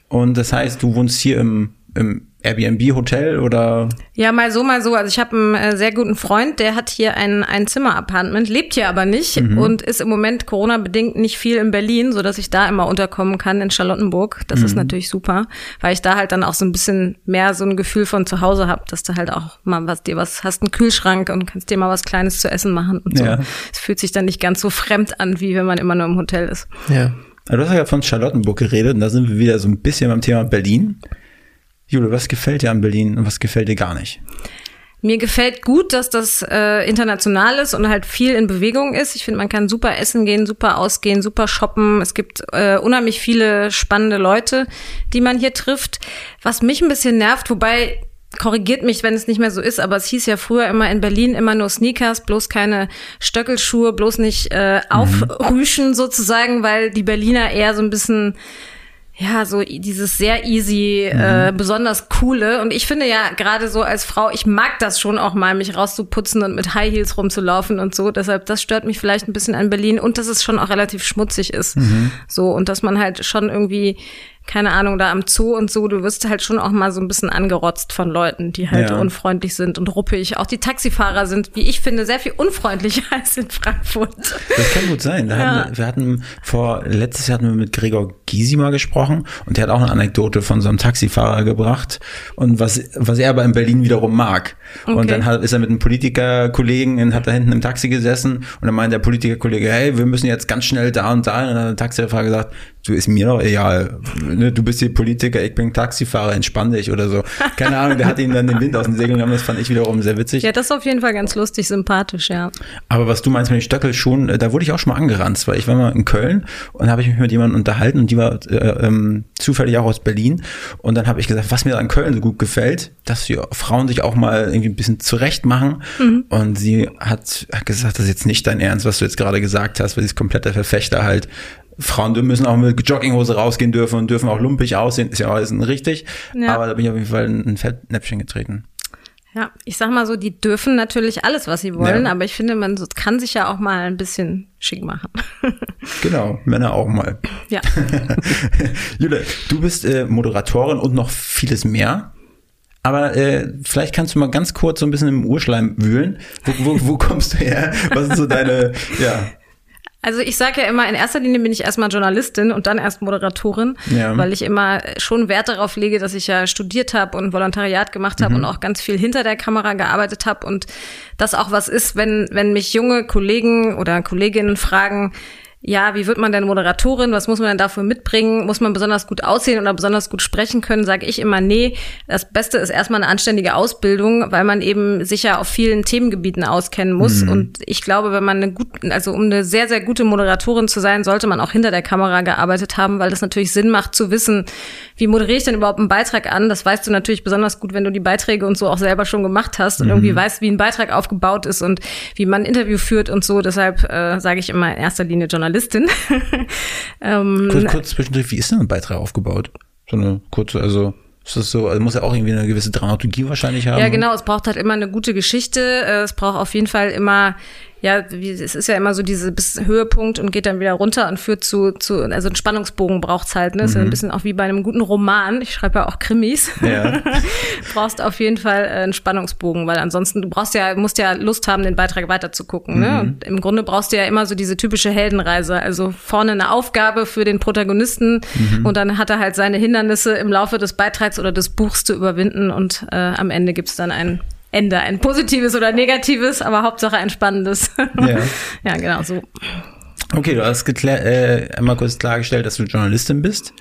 Und das heißt, du wohnst hier im, im Airbnb-Hotel oder? Ja, mal so, mal so. Also ich habe einen äh, sehr guten Freund, der hat hier ein, ein Zimmer-Apartment, lebt hier aber nicht und ist im Moment Corona-bedingt nicht viel in Berlin, so dass ich da immer unterkommen kann in Charlottenburg. Das ist natürlich super, weil ich da halt dann auch so ein bisschen mehr so ein Gefühl von zu Hause habe, dass du halt auch mal was dir was hast, einen Kühlschrank und kannst dir mal was Kleines zu essen machen und so. Ja. Es fühlt sich dann nicht ganz so fremd an, wie wenn man immer nur im Hotel ist. Ja. Also du hast ja von Charlottenburg geredet und da sind wir wieder so ein bisschen beim Thema Berlin. Jule, was gefällt dir an Berlin und was gefällt dir gar nicht? Mir gefällt gut, dass das äh, international ist und halt viel in Bewegung ist. Ich finde, man kann super essen gehen, super ausgehen, super shoppen. Es gibt äh, unheimlich viele spannende Leute, die man hier trifft. Was mich ein bisschen nervt, wobei korrigiert mich, wenn es nicht mehr so ist, aber es hieß ja früher immer in Berlin immer nur Sneakers, bloß keine Stöckelschuhe, bloß nicht äh, aufrüschen sozusagen, weil die Berliner eher so ein bisschen ja, so dieses sehr easy, äh, besonders coole. Und ich finde ja gerade so als Frau, ich mag das schon auch mal, mich rauszuputzen und mit High Heels rumzulaufen und so. Deshalb, das stört mich vielleicht ein bisschen an Berlin und dass es schon auch relativ schmutzig ist. So, und dass man halt schon irgendwie, keine Ahnung, da am Zoo und so, du wirst halt schon auch mal so ein bisschen angerotzt von Leuten, die halt Ja. unfreundlich sind und ruppig. Auch die Taxifahrer sind, wie ich finde, sehr viel unfreundlicher als in Frankfurt. Das kann gut sein. Da Ja. hatten, wir- hatten vor, letztes Jahr hatten wir mit Gregor Gysi mal gesprochen und der hat auch eine Anekdote von so einem Taxifahrer gebracht und was, was er aber in Berlin wiederum mag. Und Okay. dann hat, ist er mit einem Politikerkollegen und hat da hinten im Taxi gesessen und dann meint der Politikerkollege, hey, wir müssen jetzt ganz schnell da und da. Und dann hat der Taxifahrer gesagt, du ist mir doch egal. Ne, Du bist hier Politiker, ich bin Taxifahrer, entspann dich oder so. Keine Ahnung, der hat ihm dann den Wind aus den Segeln genommen, das fand ich wiederum sehr witzig. Ja, das ist auf jeden Fall ganz lustig, sympathisch, ja. Aber was du meinst mit den Stöckelschuhen, äh, da wurde ich auch schon mal angeranzt, weil ich war mal in Köln und habe ich mich mit jemandem unterhalten und die war äh, ähm, zufällig auch aus Berlin und dann habe ich gesagt, was mir an Köln so gut gefällt, dass die Frauen sich auch mal irgendwie ein bisschen zurecht machen und sie hat, hat gesagt, das ist jetzt nicht dein Ernst, was du jetzt gerade gesagt hast, weil sie ist kompletter Verfechter halt. Frauen müssen auch mit Jogginghose rausgehen dürfen und dürfen auch lumpig aussehen, ist ja alles richtig. Ja. Aber da bin ich auf jeden Fall in ein Fettnäpfchen getreten. Ja, ich sag mal so, die dürfen natürlich alles, was sie wollen, Ja. aber ich finde, man kann sich ja auch mal ein bisschen schick machen. Genau, Männer auch mal. ja. Jule, du bist äh, Moderatorin und noch vieles mehr. Aber äh, vielleicht kannst du mal ganz kurz so ein bisschen im Urschleim wühlen. Wo, wo, wo kommst du her? Was ist so deine, ja, Also ich sage ja immer, in erster Linie bin ich erstmal Journalistin und dann erst Moderatorin, Ja. weil ich immer schon Wert darauf lege, dass ich ja studiert habe und Volontariat gemacht habe und auch ganz viel hinter der Kamera gearbeitet habe und das auch was ist, wenn, wenn mich junge Kollegen oder Kolleginnen fragen, ja, wie wird man denn Moderatorin? Was muss man denn dafür mitbringen? Muss man besonders gut aussehen oder besonders gut sprechen können? Sage ich immer, nee. Das Beste ist erstmal eine anständige Ausbildung, weil man eben sicher auf vielen Themengebieten auskennen muss. Mhm. Und ich glaube, wenn man eine gut, also um eine sehr, sehr gute Moderatorin zu sein, sollte man auch hinter der Kamera gearbeitet haben, weil das natürlich Sinn macht zu wissen, wie moderiere ich denn überhaupt einen Beitrag an? Das weißt du natürlich besonders gut, wenn du die Beiträge und so auch selber schon gemacht hast und mhm. irgendwie weißt, wie ein Beitrag aufgebaut ist und wie man ein Interview führt und so. Deshalb äh, sage ich immer in erster Linie Journalistin. ähm, kurz, kurz zwischendurch, wie ist denn ein Beitrag aufgebaut? So eine kurze, also ist das so, also muss ja auch irgendwie eine gewisse Dramaturgie wahrscheinlich haben. Ja, genau, es braucht halt immer eine gute Geschichte. Äh, es braucht auf jeden Fall immer ja, wie, es ist ja immer so diese bis Höhepunkt und geht dann wieder runter und führt zu, zu also ein Spannungsbogen braucht's halt, ne? Mhm. Ist ja ein bisschen auch wie bei einem guten Roman. Ich schreibe ja auch Krimis. Ja. brauchst auf jeden Fall äh, einen Spannungsbogen, weil ansonsten du brauchst ja, musst ja Lust haben, den Beitrag weiter zu gucken, ne? mhm. ne? Und im Grunde brauchst du ja immer so diese typische Heldenreise. Also vorne eine Aufgabe für den Protagonisten mhm. und dann hat er halt seine Hindernisse im Laufe des Beitrags oder des Buchs zu überwinden und äh, am Ende gibt's dann einen Ende. Ein positives oder negatives, aber Hauptsache ein spannendes. Ja, ja genau so. Okay, du hast äh, einmal kurz klargestellt, dass du Journalistin bist.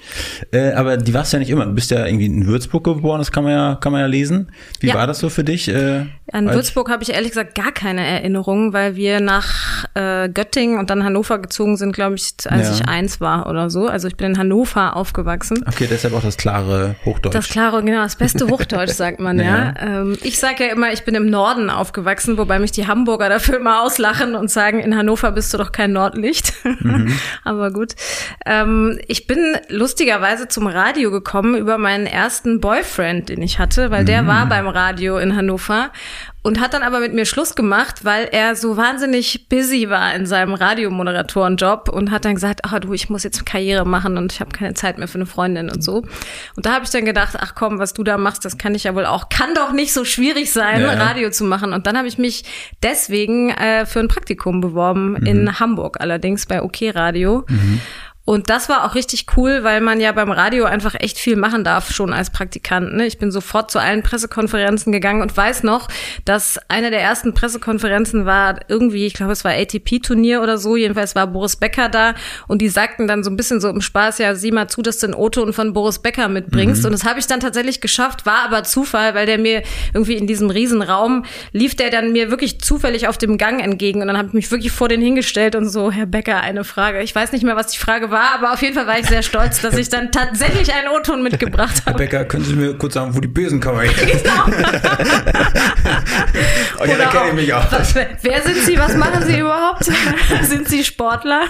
Äh, aber die warst ja nicht immer. Du bist ja irgendwie in Würzburg geboren, das kann man ja, kann man ja lesen. Wie ja. war das so für dich? Äh, An Würzburg habe ich ehrlich gesagt gar keine Erinnerungen, weil wir nach äh, Göttingen und dann Hannover gezogen sind, glaube ich, als ja. ich eins war oder so. Also ich bin in Hannover aufgewachsen. Okay, deshalb auch das klare Hochdeutsch. Das klare, genau, das beste Hochdeutsch, sagt man ja. ja. Ähm, ich sage ja immer, ich bin im Norden aufgewachsen, wobei mich die Hamburger dafür immer auslachen und sagen, in Hannover bist du doch kein Nordlicht nicht. Mhm. Aber gut. Ähm, ich bin lustigerweise zum Radio gekommen über meinen ersten Boyfriend, den ich hatte, weil der mhm. war beim Radio in Hannover und hat dann aber mit mir Schluss gemacht, weil er so wahnsinnig busy war in seinem Radiomoderatorenjob und hat dann gesagt, ach du, ich muss jetzt Karriere machen und ich habe keine Zeit mehr für eine Freundin und so. Und da habe ich dann gedacht, ach komm, was du da machst, das kann ich ja wohl auch. Kann doch nicht so schwierig sein, ja. Radio zu machen. Und dann habe ich mich deswegen äh, für ein Praktikum beworben mhm. in Hamburg, allerdings bei OK Radio. Mhm. Und das war auch richtig cool, weil man ja beim Radio einfach echt viel machen darf, schon als Praktikant. Ne? Ich bin sofort zu allen Pressekonferenzen gegangen und weiß noch, dass eine der ersten Pressekonferenzen war irgendwie, ich glaube, es war ATP-Turnier oder so, jedenfalls war Boris Becker da und die sagten dann so ein bisschen so im Spaß, ja, sieh mal zu, dass du ein O-Ton von Boris Becker mitbringst. Mhm. Und das habe ich dann tatsächlich geschafft, war aber Zufall, weil der mir irgendwie in diesem Riesenraum lief der dann mir wirklich zufällig auf dem Gang entgegen und dann habe ich mich wirklich vor den hingestellt und so, Herr Becker, eine Frage. Ich weiß nicht mehr, was die Frage war war, aber auf jeden Fall war ich sehr stolz, dass ich dann tatsächlich einen O-Ton mitgebracht habe. Herr Becker, können Sie mir kurz sagen, wo die Besenkammer ist? Genau. oh ja, da kenne ich mich auch. Was, wer sind Sie? Was machen Sie überhaupt? sind Sie Sportler?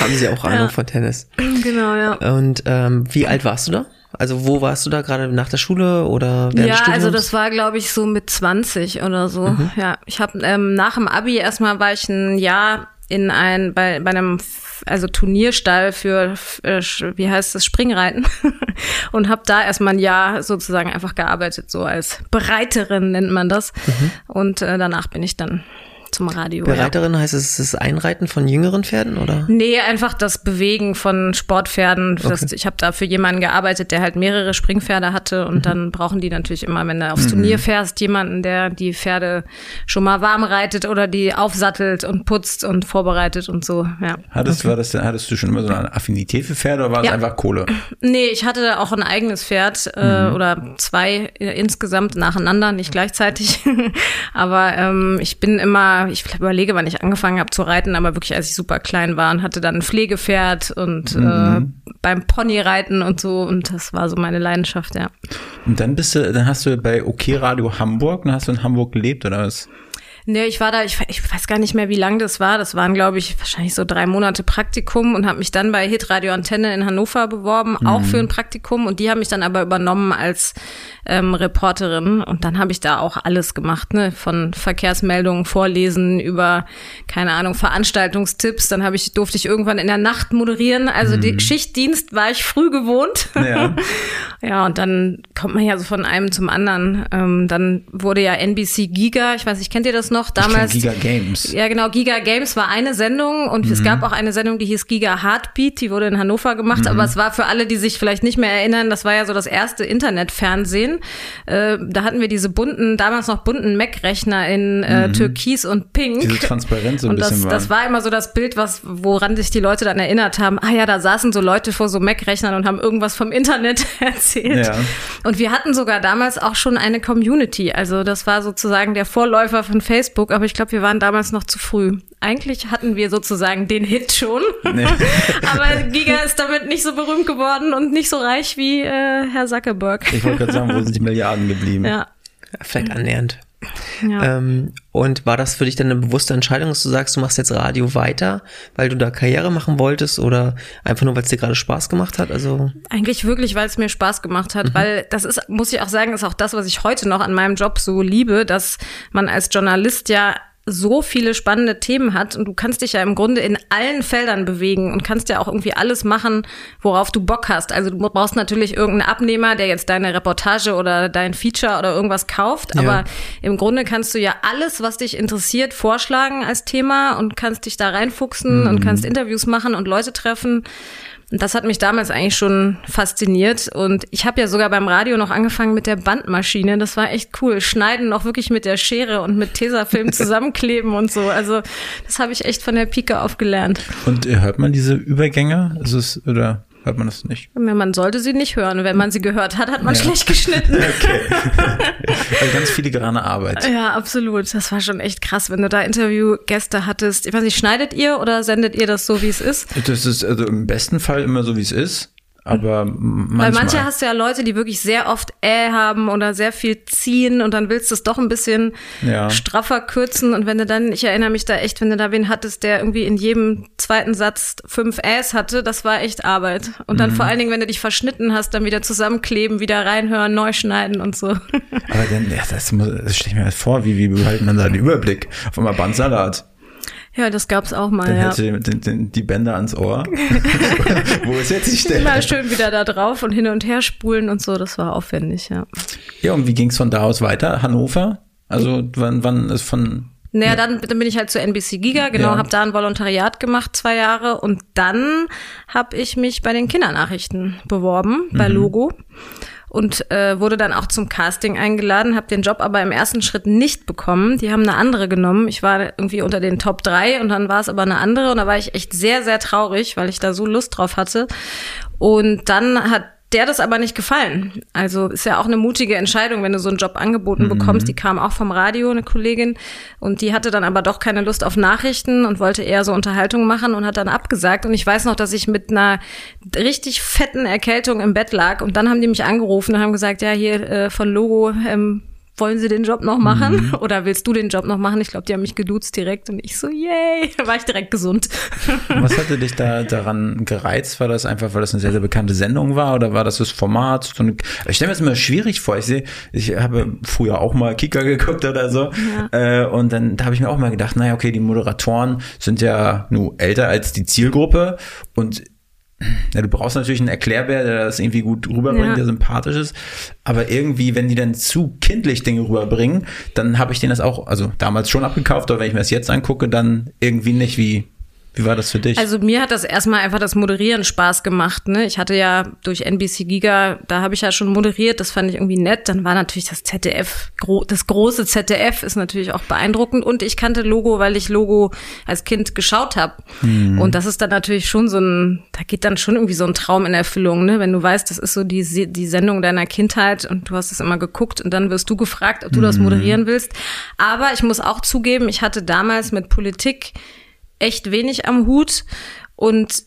Haben Sie auch Ahnung ja. von Tennis? Genau, ja. Und ähm, wie alt warst du da? Also wo warst du da gerade nach der Schule oder während Ja, also das war glaube ich so mit 20 oder so. Mhm. Ja, ich habe ähm, nach dem Abi erstmal war ich ein Jahr in ein bei bei einem also Turnierstall für, äh, wie heißt das, Springreiten und habe da erstmal ein Jahr sozusagen einfach gearbeitet, so als Bereiterin nennt man das. Mhm. Und äh, danach bin ich dann zum Radio. Bereiterin ja. heißt es das Einreiten von jüngeren Pferden oder? Nee, einfach das Bewegen von Sportpferden. Okay. Das, ich habe da für jemanden gearbeitet, der halt mehrere Springpferde hatte und mhm. dann brauchen die natürlich immer, wenn du aufs mhm. Turnier fährst, jemanden, der die Pferde schon mal warm reitet oder die aufsattelt und putzt und vorbereitet und so. Ja. Hattest, okay. war das, hattest du schon immer so eine Affinität für Pferde oder war es einfach Kohle? Nee, ich hatte auch ein eigenes Pferd äh, mhm. oder zwei äh, insgesamt nacheinander, nicht gleichzeitig. Aber ähm, ich bin immer ich überlege, wann ich angefangen habe zu reiten, aber wirklich als ich super klein war und hatte dann ein Pflegepferd und mhm. äh, beim Ponyreiten und so und das war so meine Leidenschaft, ja. Und dann bist du, dann hast du bei OK Radio Hamburg, dann hast du in Hamburg gelebt oder was? Nee, ich war da, ich, ich weiß gar nicht mehr, wie lang das war. Das waren, glaube ich, wahrscheinlich so drei Monate Praktikum und habe mich dann bei Hitradio Antenne in Hannover beworben, mhm. auch für ein Praktikum. Und die haben mich dann aber übernommen als ähm, Reporterin. Und dann habe ich da auch alles gemacht, ne? Von Verkehrsmeldungen vorlesen über, keine Ahnung, Veranstaltungstipps. Dann habe ich, durfte ich irgendwann in der Nacht moderieren. Also mhm. die Schichtdienst war ich früh gewohnt. Ja. ja, und dann kommt man ja so von einem zum anderen. Ähm, dann wurde ja NBC Giga, ich weiß nicht, kennt ihr das noch? Damals. Giga Games. Ja, genau, Giga Games war eine Sendung und mhm. es gab auch eine Sendung, die hieß Giga Heartbeat, die wurde in Hannover gemacht, mhm. aber es war für alle, die sich vielleicht nicht mehr erinnern, das war ja so das erste Internetfernsehen äh, da hatten wir diese bunten, damals noch bunten Mac-Rechner in äh, mhm. Türkis und Pink. Diese transparent so ein und das, bisschen war. das war immer so das Bild, was, woran sich die Leute dann erinnert haben. Ah ja, da saßen so Leute vor so Mac-Rechnern und haben irgendwas vom Internet erzählt. Ja. Und wir hatten sogar damals auch schon eine Community. Also das war sozusagen der Vorläufer von Facebook, aber ich glaube, wir waren damals noch zu früh. Eigentlich hatten wir sozusagen den Hit schon. Nee. aber Giga ist damit nicht so berühmt geworden und nicht so reich wie äh, Herr Zuckerberg. Ich wollte gerade sagen, wo sind die Milliarden geblieben? Ja. Vielleicht annähernd. Ja. Ähm, und war das für dich dann eine bewusste Entscheidung, dass du sagst, du machst jetzt Radio weiter, weil du da Karriere machen wolltest oder einfach nur, weil es dir gerade Spaß gemacht hat? Also Eigentlich wirklich, weil es mir Spaß gemacht hat, weil das ist, muss ich auch sagen, ist auch das, was ich heute noch an meinem Job so liebe, dass man als Journalist ja so viele spannende Themen hat und du kannst dich ja im Grunde in allen Feldern bewegen und kannst ja auch irgendwie alles machen, worauf du Bock hast. Also du brauchst natürlich irgendeinen Abnehmer, der jetzt deine Reportage oder dein Feature oder irgendwas kauft, Ja. aber im Grunde kannst du ja alles, was dich interessiert, vorschlagen als Thema und kannst dich da reinfuchsen und kannst Interviews machen und Leute treffen. Und das hat mich damals eigentlich schon fasziniert. Und ich habe ja sogar beim Radio noch angefangen mit der Bandmaschine. Das war echt cool. Schneiden noch wirklich mit der Schere und mit Tesafilm zusammenkleben und so. Also das habe ich echt von der Pike auf gelernt. Und äh, hört man diese Übergänge? Ist es, oder hört man das nicht? Man sollte sie nicht hören. Wenn man sie gehört hat, hat man Ja. schlecht geschnitten. Also ganz filigrane Arbeit. Ja, absolut. Das war schon echt krass, wenn du da Interviewgäste hattest. Ich weiß nicht, schneidet ihr oder sendet ihr das so, wie es ist? Das ist also im besten Fall immer so, wie es ist. Aber manchmal. Weil manche hast du ja Leute, die wirklich sehr oft äh haben oder sehr viel ziehen und dann willst du es doch ein bisschen Ja. straffer kürzen und wenn du dann, ich erinnere mich da echt, wenn du da wen hattest, der irgendwie in jedem zweiten Satz fünf Äs hatte, das war echt Arbeit. Und Mhm. dann vor allen Dingen, wenn du dich verschnitten hast, dann wieder zusammenkleben, wieder reinhören, neu schneiden und so. Aber dann, ja, das, muss, das stelle ich mir halt vor, wie, wie behalten man da den Überblick? Auf einmal Bandsalat. Ja, das gab's auch mal, Dann ja. hältst du den, den, die Bänder ans Ohr. Wo ist jetzt die Stelle? Immer schön wieder da drauf und hin und her spulen und so, das war aufwendig, ja. Ja, und wie ging es von da aus weiter? Hannover? Also wann, wann ist von Naja, dann, dann bin ich halt zu NBC Giga, genau, Ja. habe da ein Volontariat gemacht, zwei Jahre. Und dann habe ich mich bei den Kindernachrichten beworben, bei Logo. Und äh, wurde dann auch zum Casting eingeladen, habe den Job aber im ersten Schritt nicht bekommen. Die haben eine andere genommen. Ich war irgendwie unter den Top drei und dann war es aber eine andere. Und da war ich echt sehr, sehr traurig, weil ich da so Lust drauf hatte. Und dann hat der das aber nicht gefallen. Also ist ja auch eine mutige Entscheidung, wenn du so einen Job angeboten bekommst. Die kam auch vom Radio, eine Kollegin, und die hatte dann aber doch keine Lust auf Nachrichten und wollte eher so Unterhaltung machen und hat dann abgesagt. Und ich weiß noch, dass ich mit einer richtig fetten Erkältung im Bett lag und dann haben die mich angerufen und haben gesagt, ja, hier äh, von Logo, ähm, wollen Sie den Job noch machen? Oder willst du den Job noch machen? Ich glaube, die haben mich geduzt direkt und ich so, yay, war ich direkt gesund. Was hatte dich da daran gereizt? War das einfach, weil das eine sehr, sehr bekannte Sendung war oder war das das Format? So eine, ich stelle mir das immer schwierig vor. Ich sehe, ich habe früher auch mal Kicker geguckt oder so. Äh, und dann da habe ich mir auch mal gedacht, naja, okay, die Moderatoren sind ja nur älter als die Zielgruppe und ja, du brauchst natürlich einen Erklärbär, der das irgendwie gut rüberbringt, Ja. der sympathisch ist. Aber irgendwie, wenn die dann zu kindlich Dinge rüberbringen, dann habe ich denen das auch, also damals schon abgekauft, aber wenn ich mir das jetzt angucke, dann irgendwie nicht. Wie, wie war das für dich? Also mir hat das erstmal einfach das Moderieren Spaß gemacht. Ne? Ich hatte ja durch NBC Giga, da habe ich ja schon moderiert, das fand ich irgendwie nett. Dann war natürlich das ZDF, das große ZDF ist natürlich auch beeindruckend. Und ich kannte Logo, weil ich Logo als Kind geschaut habe. Und das ist dann natürlich schon so ein, da geht dann schon irgendwie so ein Traum in Erfüllung, ne? wenn du weißt, das ist so die, die Sendung deiner Kindheit und du hast es immer geguckt und dann wirst du gefragt, ob du das moderieren willst. Aber ich muss auch zugeben, ich hatte damals mit Politik echt wenig am Hut. Und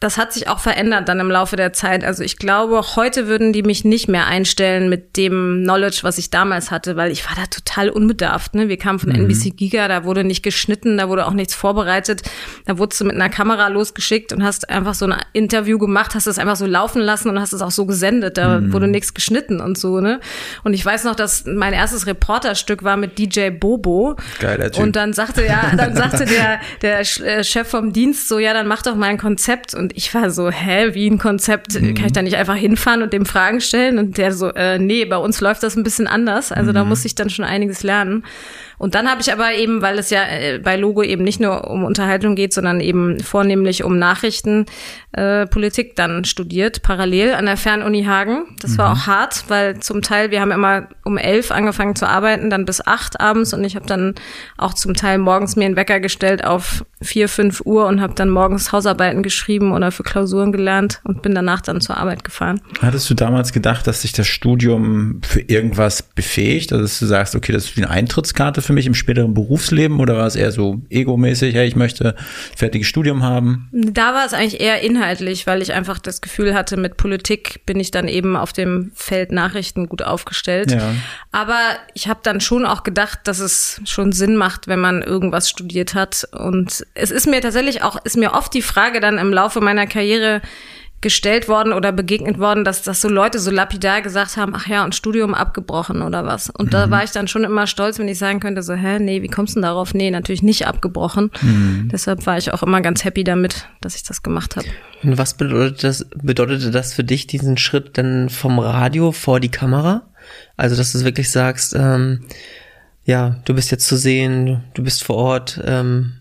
das hat sich auch verändert dann im Laufe der Zeit. Also ich glaube, heute würden die mich nicht mehr einstellen mit dem Knowledge, was ich damals hatte, weil ich war da total unbedarft. Ne? Wir kamen von NBC Giga, da wurde nicht geschnitten, da wurde auch nichts vorbereitet. Da wurdest du mit einer Kamera losgeschickt und hast einfach so ein Interview gemacht, hast es einfach so laufen lassen und hast es auch so gesendet. Da wurde nichts geschnitten und so. Ne? Und ich weiß noch, dass mein erstes Reporterstück war mit DJ Bobo. Geiler Typ. Und dann sagte ja, dann sagte der, der äh, Chef vom Dienst so, ja, dann mach doch mal ein Konzept. Und ich war so, hä, wie ein Konzept? Kann ich da nicht einfach hinfahren und dem Fragen stellen? Und der so, äh, nee, bei uns läuft das ein bisschen anders. Also da muss ich dann schon einiges lernen. Und dann habe ich aber eben, weil es ja äh, bei Logo eben nicht nur um Unterhaltung geht, sondern eben vornehmlich um Nachrichtenpolitik, äh, dann studiert, parallel an der Fernuni Hagen. Das mhm. war auch hart, weil zum Teil, wir haben immer um elf angefangen zu arbeiten, dann bis acht abends und ich habe dann auch zum Teil morgens mir einen Wecker gestellt auf vier, fünf Uhr und habe dann morgens Hausarbeiten geschrieben oder für Klausuren gelernt und bin danach dann zur Arbeit gefahren. Hattest du damals gedacht, dass sich das Studium für irgendwas befähigt? Also dass du sagst, okay, das ist wie eine Eintrittskarte für mich im späteren Berufsleben oder war es eher so egomäßig, hey, ich möchte fertiges Studium haben? Da war es eigentlich eher inhaltlich, weil ich einfach das Gefühl hatte, mit Politik bin ich dann eben auf dem Feld Nachrichten gut aufgestellt. Ja. Aber ich habe dann schon auch gedacht, dass es schon Sinn macht, wenn man irgendwas studiert hat und es ist mir tatsächlich auch, ist mir oft die Frage dann im Laufe meiner Karriere gestellt worden oder begegnet worden, dass, dass so Leute so lapidar gesagt haben, ach ja, und Studium abgebrochen oder was. Und mhm. da war ich dann schon immer stolz, wenn ich sagen könnte, so, hä, nee, wie kommst du denn darauf? Nee, natürlich nicht abgebrochen. Mhm. Deshalb war ich auch immer ganz happy damit, dass ich das gemacht habe. Und was bedeutet das, bedeutete das für dich, diesen Schritt dann vom Radio vor die Kamera? Also, dass du wirklich sagst, ähm, ja, du bist jetzt zu sehen, du bist vor Ort, ähm,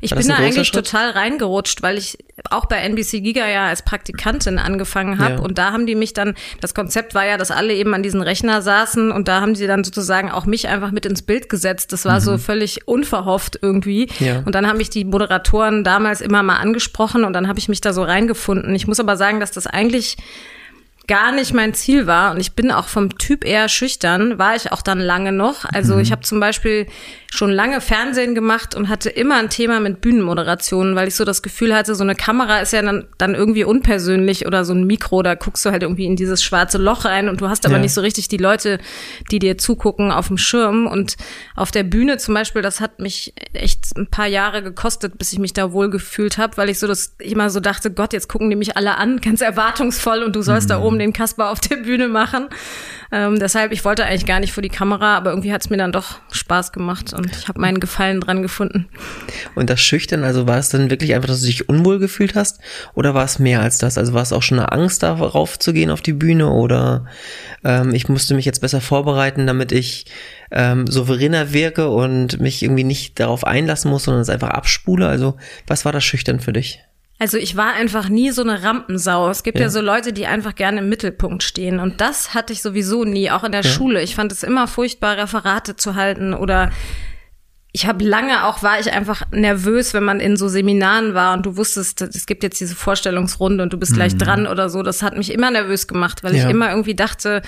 ich bin da eigentlich Schritt? total reingerutscht, weil ich auch bei NBC Giga ja als Praktikantin angefangen habe ja. und da haben die mich dann, das Konzept war ja, dass alle eben an diesen Rechner saßen und da haben sie dann sozusagen auch mich einfach mit ins Bild gesetzt. Das war mhm. so völlig unverhofft irgendwie. Ja. Und dann haben mich die Moderatoren damals immer mal angesprochen und dann habe ich mich da so reingefunden. Ich muss aber sagen, dass das eigentlich gar nicht mein Ziel war und ich bin auch vom Typ eher schüchtern, war ich auch dann lange noch. Also mhm. ich habe zum Beispiel schon lange Fernsehen gemacht und hatte immer ein Thema mit Bühnenmoderationen, weil ich so das Gefühl hatte, so eine Kamera ist ja dann, dann irgendwie unpersönlich oder so ein Mikro, da guckst du halt irgendwie in dieses schwarze Loch rein und du hast aber ja. nicht so richtig die Leute, die dir zugucken auf dem Schirm und auf der Bühne zum Beispiel, das hat mich echt ein paar Jahre gekostet, bis ich mich da wohl gefühlt habe, weil ich so das immer so dachte, Gott, jetzt gucken die mich alle an, ganz erwartungsvoll und du sollst mhm. da oben den Kasper auf der Bühne machen. Ähm, deshalb, ich wollte eigentlich gar nicht vor die Kamera, aber irgendwie hat es mir dann doch Spaß gemacht und ich habe meinen Gefallen dran gefunden. Und das Schüchtern, also war es dann wirklich einfach, dass du dich unwohl gefühlt hast oder war es mehr als das? Also war es auch schon eine Angst, darauf zu gehen auf die Bühne oder ähm, ich musste mich jetzt besser vorbereiten, damit ich ähm, souveräner wirke und mich irgendwie nicht darauf einlassen muss, sondern es einfach abspule? Also was war das Schüchtern für dich? Also ich war einfach nie so eine Rampensau. Es gibt ja. ja. so Leute, die einfach gerne im Mittelpunkt stehen. Und das hatte ich sowieso nie, auch in der ja. Schule. Ich fand es immer furchtbar, Referate zu halten oder ich habe lange auch, war ich einfach nervös, wenn man in so Seminaren war und du wusstest, es gibt jetzt diese Vorstellungsrunde und du bist mhm. gleich dran oder so. Das hat mich immer nervös gemacht, weil ja. ich immer irgendwie dachte,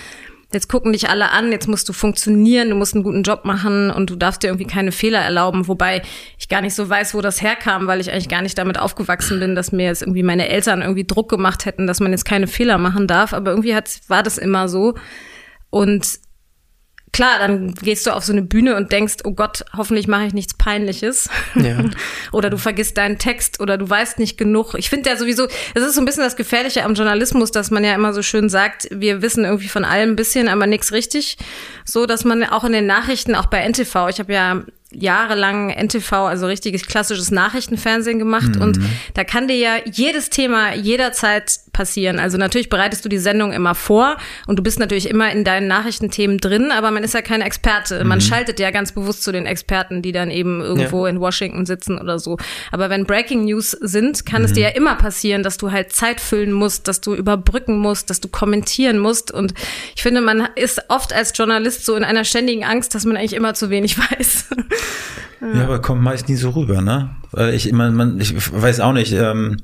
jetzt gucken dich alle an, jetzt musst du funktionieren, du musst einen guten Job machen und du darfst dir irgendwie keine Fehler erlauben, wobei ich gar nicht so weiß, wo das herkam, weil ich eigentlich gar nicht damit aufgewachsen bin, dass mir jetzt irgendwie meine Eltern irgendwie Druck gemacht hätten, dass man jetzt keine Fehler machen darf, aber irgendwie hat, war das immer so und klar, dann gehst du auf so eine Bühne und denkst, oh Gott, hoffentlich mache ich nichts Peinliches. Ja. oder du vergisst deinen Text oder du weißt nicht genug. Ich finde ja sowieso, es ist so ein bisschen das Gefährliche am Journalismus, dass man ja immer so schön sagt, wir wissen irgendwie von allem ein bisschen, aber nichts richtig. So, dass man auch in den Nachrichten, auch bei NTV, ich habe ja jahrelang NTV, also richtiges klassisches Nachrichtenfernsehen gemacht mhm. und da kann dir ja jedes Thema jederzeit passieren. Also natürlich bereitest du die Sendung immer vor und du bist natürlich immer in deinen Nachrichtenthemen drin, aber man ist ja kein Experte. Mhm. Man schaltet ja ganz bewusst zu den Experten, die dann eben irgendwo ja. in Washington sitzen oder so. Aber wenn Breaking News sind, kann mhm. es dir ja immer passieren, dass du halt Zeit füllen musst, dass du überbrücken musst, dass du kommentieren musst und ich finde, man ist oft als Journalist so in einer ständigen Angst, dass man eigentlich immer zu wenig weiß. Ja, aber kommt meist nie so rüber, ne? Ich, man, man, ich weiß auch nicht, ähm,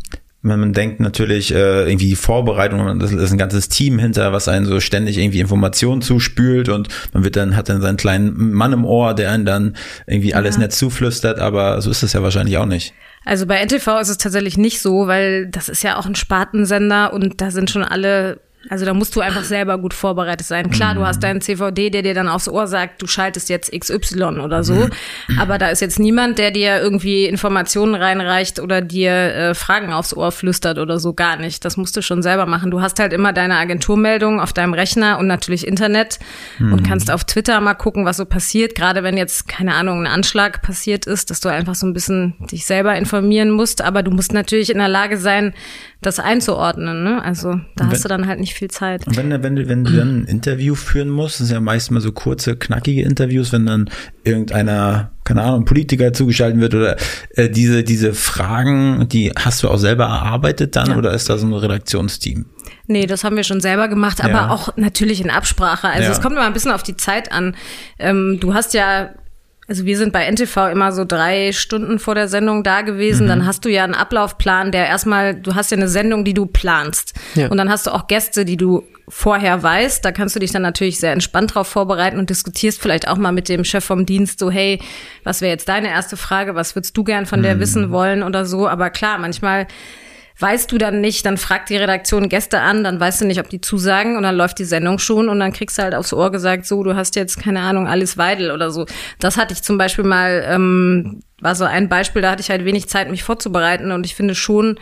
man, man denkt natürlich äh, irgendwie die Vorbereitung, das ist ein ganzes Team hinter, was einen so ständig irgendwie Informationen zuspült und man wird dann, hat dann seinen kleinen Mann im Ohr, der einen dann irgendwie alles ja. nett zuflüstert, aber so ist es ja wahrscheinlich auch nicht. Also bei NTV ist es tatsächlich nicht so, weil das ist ja auch ein Spartensender und da sind schon alle also da musst du einfach selber gut vorbereitet sein. Klar, du hast deinen CVD, der dir dann aufs Ohr sagt, du schaltest jetzt XY oder so. Aber da ist jetzt niemand, der dir irgendwie Informationen reinreicht oder dir äh, Fragen aufs Ohr flüstert oder so. Gar nicht. Das musst du schon selber machen. Du hast halt immer deine Agenturmeldung auf deinem Rechner und natürlich Internet mhm. und kannst auf Twitter mal gucken, was so passiert. Gerade wenn jetzt, keine Ahnung, ein Anschlag passiert ist, dass du einfach so ein bisschen dich selber informieren musst. Aber du musst natürlich in der Lage sein, das einzuordnen. Ne? Also da hast du dann halt nicht viel Zeit. Und wenn, wenn, du, wenn du dann ein Interview führen musst, das sind ja meist mal so kurze, knackige Interviews, wenn dann irgendeiner, keine Ahnung, Politiker zugeschaltet wird oder äh, diese, diese Fragen, die hast du auch selber erarbeitet dann Ja. oder ist da so ein Redaktionsteam? Nee, das haben wir schon selber gemacht, aber Ja. auch natürlich in Absprache. Also Ja. es kommt immer ein bisschen auf die Zeit an. Ähm, du hast ja, also wir sind bei NTV immer so drei Stunden vor der Sendung da gewesen. Dann hast du ja einen Ablaufplan, der erstmal, du hast ja eine Sendung, die du planst. Ja. Und dann hast du auch Gäste, die du vorher weißt. Da kannst du dich dann natürlich sehr entspannt drauf vorbereiten und diskutierst vielleicht auch mal mit dem Chef vom Dienst so, hey, was wäre jetzt deine erste Frage? Was würdest du gern von der wissen wollen oder so? Aber klar, manchmal weißt du dann nicht, dann fragt die Redaktion Gäste an, dann weißt du nicht, ob die zusagen und dann läuft die Sendung schon und dann kriegst du halt aufs Ohr gesagt, so, du hast jetzt, keine Ahnung, Alice Weidel oder so. Das hatte ich zum Beispiel mal, ähm, war so ein Beispiel, da hatte ich halt wenig Zeit, mich vorzubereiten und ich finde schon,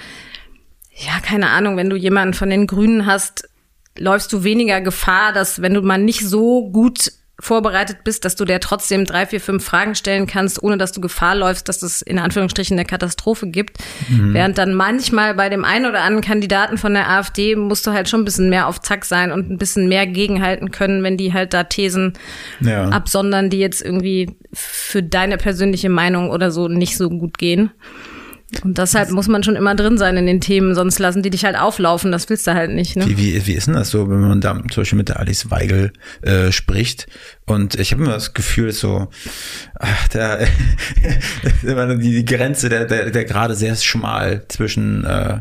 ja, keine Ahnung, wenn du jemanden von den Grünen hast, läufst du weniger Gefahr, dass wenn du mal nicht so gut vorbereitet bist, dass du der trotzdem drei, vier, fünf Fragen stellen kannst, ohne dass du Gefahr läufst, dass es in Anführungsstrichen eine Katastrophe gibt. Während dann manchmal bei dem einen oder anderen Kandidaten von der AfD musst du halt schon ein bisschen mehr auf Zack sein und ein bisschen mehr gegenhalten können, wenn die halt da Thesen Ja. absondern, die jetzt irgendwie für deine persönliche Meinung oder so nicht so gut gehen. Und deshalb muss man schon immer drin sein in den Themen, sonst lassen die dich halt auflaufen. Das willst du halt nicht. Ne? Wie, wie, wie ist denn das so, wenn man da zum Beispiel mit der Alice Weigel äh, spricht? Und ich habe immer das Gefühl, so, ach, da immer die, die Grenze, der, der, der gerade sehr schmal zwischen äh,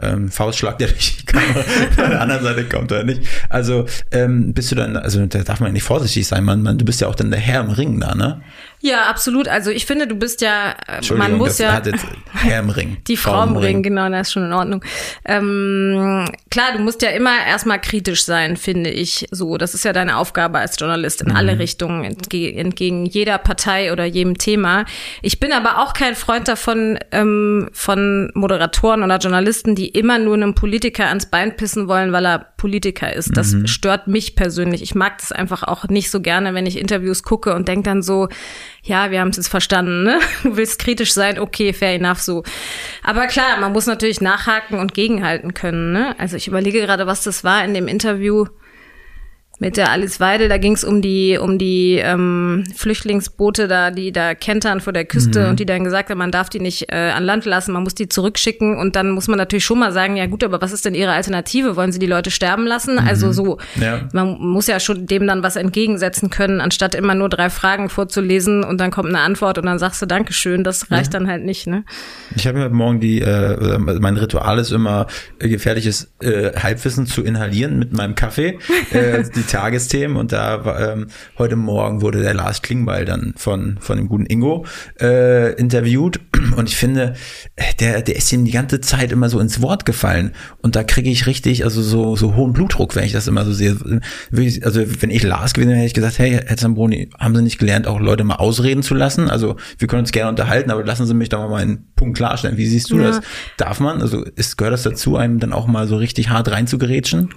ähm, Faustschlag, der durch die Kamera von der anderen Seite kommt oder nicht. Also ähm, bist du dann, also da darf man ja nicht vorsichtig sein, man, man, du bist ja auch dann der Herr im Ring da, ne? Ja, absolut. Also ich finde, du bist ja, äh, man muss ja hat jetzt Herr im Ring. die Frau im Ring, genau, das ist schon in Ordnung. Ähm, klar, du musst ja immer erstmal kritisch sein, finde ich. So, das ist ja deine Aufgabe als Journalist in alle Richtungen, entge entgegen jeder Partei oder jedem Thema. Ich bin aber auch kein Freund davon, ähm, von Moderatoren oder Journalisten, die immer nur einem Politiker ans Bein pissen wollen, weil er Politiker ist. Das stört mich persönlich. Ich mag das einfach auch nicht so gerne, wenn ich Interviews gucke und denke dann so, ja, wir haben es jetzt verstanden, ne? Du willst kritisch sein, okay, fair enough, so. Aber klar, man muss natürlich nachhaken und gegenhalten können, ne? Also ich überlege gerade, was das war in dem Interview mit der Alice Weidel, da ging es um die, um die ähm, Flüchtlingsboote da, die da kentern vor der Küste und die dann gesagt haben, man darf die nicht äh, an Land lassen, man muss die zurückschicken und dann muss man natürlich schon mal sagen, ja gut, aber was ist denn ihre Alternative? Wollen sie die Leute sterben lassen? Also so, Ja. man muss ja schon dem dann was entgegensetzen können, anstatt immer nur drei Fragen vorzulesen und dann kommt eine Antwort und dann sagst du Dankeschön, das reicht dann halt nicht, ne? Ich habe heute Morgen die, äh, oder mein Ritual ist immer, äh, gefährliches äh, Halbwissen zu inhalieren mit meinem Kaffee, äh, die Tagesthemen und da ähm, heute Morgen wurde der Lars Klingbeil dann von, von dem guten Ingo äh, interviewt und ich finde, äh, der, der ist ihm die ganze Zeit immer so ins Wort gefallen und da kriege ich richtig, also so, so hohen Blutdruck, wenn ich das immer so sehe. Also wenn ich Lars gewesen wäre, hätte ich gesagt, hey, Herr Zambroni, haben Sie nicht gelernt, auch Leute mal ausreden zu lassen? Also wir können uns gerne unterhalten, aber lassen Sie mich doch mal einen Punkt klarstellen. Wie siehst du Ja. das? Darf man, also ist, gehört das dazu, einem dann auch mal so richtig hart reinzugerätschen?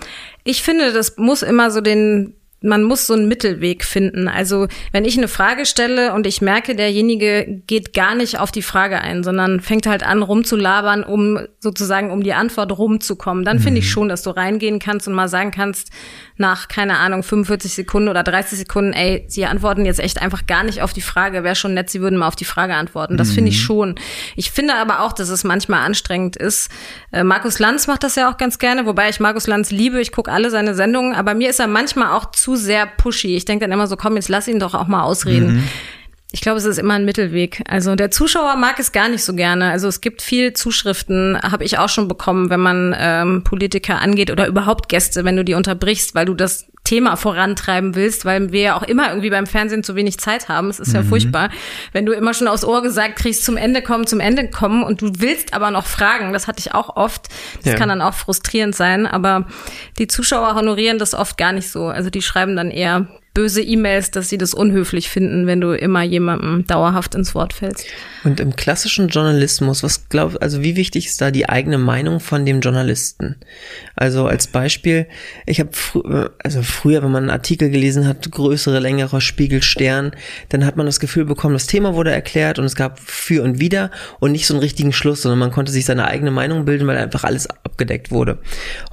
Ich finde, das muss immer so den, man muss so einen Mittelweg finden. Also, wenn ich eine Frage stelle und ich merke, derjenige geht gar nicht auf die Frage ein, sondern fängt halt an rumzulabern, um sozusagen um die Antwort rumzukommen, dann finde ich schon, dass du reingehen kannst und mal sagen kannst, nach, keine Ahnung, 45 Sekunden oder 30 Sekunden, ey, sie antworten jetzt echt einfach gar nicht auf die Frage. Wäre schon nett, sie würden mal auf die Frage antworten. Das finde ich schon. Ich finde aber auch, dass es manchmal anstrengend ist. Äh, Markus Lanz macht das ja auch ganz gerne, wobei ich Markus Lanz liebe. Ich gucke alle seine Sendungen, aber mir ist er manchmal auch zu sehr pushy. Ich denke dann immer so, komm, jetzt lass ihn doch auch mal ausreden. Ich glaube, es ist immer ein Mittelweg. Also der Zuschauer mag es gar nicht so gerne. Also es gibt viel Zuschriften, habe ich auch schon bekommen, wenn man ähm, Politiker angeht oder überhaupt Gäste, wenn du die unterbrichst, weil du das Thema vorantreiben willst, weil wir ja auch immer irgendwie beim Fernsehen zu wenig Zeit haben. Es ist ja furchtbar, wenn du immer schon aufs Ohr gesagt kriegst, zum Ende kommen, zum Ende kommen und du willst aber noch fragen. Das hatte ich auch oft. Das Ja. kann dann auch frustrierend sein, aber die Zuschauer honorieren das oft gar nicht so. Also die schreiben dann eher böse E-Mails, dass sie das unhöflich finden, wenn du immer jemandem dauerhaft ins Wort fällst. Und im klassischen Journalismus, was glaub, also wie wichtig ist da die eigene Meinung von dem Journalisten? Also als Beispiel, ich habe fr also früher, wenn man einen Artikel gelesen hat, größere, längere Spiegelstern, dann hat man das Gefühl bekommen, das Thema wurde erklärt und es gab für und wieder und nicht so einen richtigen Schluss, sondern man konnte sich seine eigene Meinung bilden, weil einfach alles abgedeckt wurde.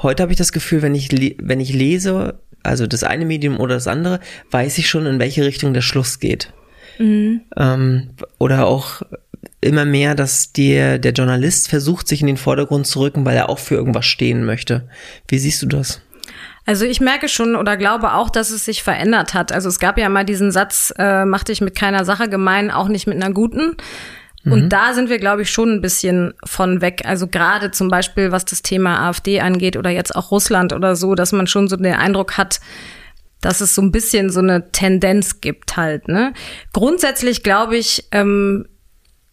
Heute habe ich das Gefühl, wenn ich wenn ich lese, also das eine Medium oder das andere, weiß ich schon, in welche Richtung der Schluss geht. Mhm. Ähm, oder auch immer mehr, dass der, der Journalist versucht, sich in den Vordergrund zu rücken, weil er auch für irgendwas stehen möchte. Wie siehst du das? Also ich merke schon oder glaube auch, dass es sich verändert hat. Also es gab ja mal diesen Satz, äh, mach dich mit keiner Sache gemein, auch nicht mit einer guten. Und mhm. da sind wir, glaube ich, schon ein bisschen von weg. Also gerade zum Beispiel, was das Thema AfD angeht oder jetzt auch Russland oder so, dass man schon so den Eindruck hat, dass es so ein bisschen so eine Tendenz gibt halt. Ne? Grundsätzlich glaube ich, ähm,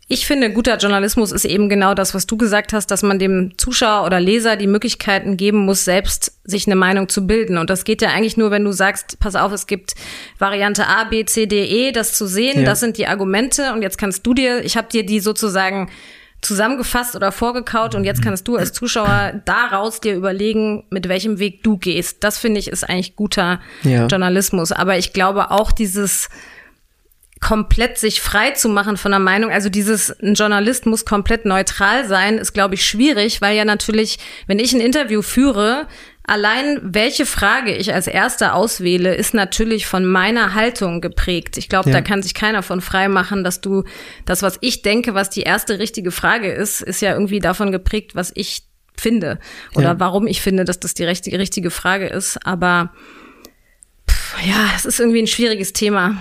ich finde, guter Journalismus ist eben genau das, was du gesagt hast, dass man dem Zuschauer oder Leser die Möglichkeiten geben muss, selbst sich eine Meinung zu bilden. Und das geht ja eigentlich nur, wenn du sagst, pass auf, es gibt Variante A, B, C, D, E, das zu sehen, ja. das sind die Argumente und jetzt kannst du dir, ich habe dir die sozusagen zusammengefasst oder vorgekaut und jetzt kannst du als Zuschauer daraus dir überlegen, mit welchem Weg du gehst. Das finde ich ist eigentlich guter ja. Journalismus. Aber ich glaube auch dieses komplett sich frei zu machen von der Meinung, also dieses, ein Journalist muss komplett neutral sein, ist, glaube ich, schwierig, weil ja natürlich, wenn ich ein Interview führe, Allein welche Frage ich als erste auswähle, ist natürlich von meiner Haltung geprägt. Ich glaube, ja. da kann sich keiner von frei machen, dass du das, was ich denke, was die erste richtige Frage ist, ist ja irgendwie davon geprägt, was ich finde oder ja. warum ich finde, dass das die richtige, richtige Frage ist. Aber ja, es ist irgendwie ein schwieriges Thema.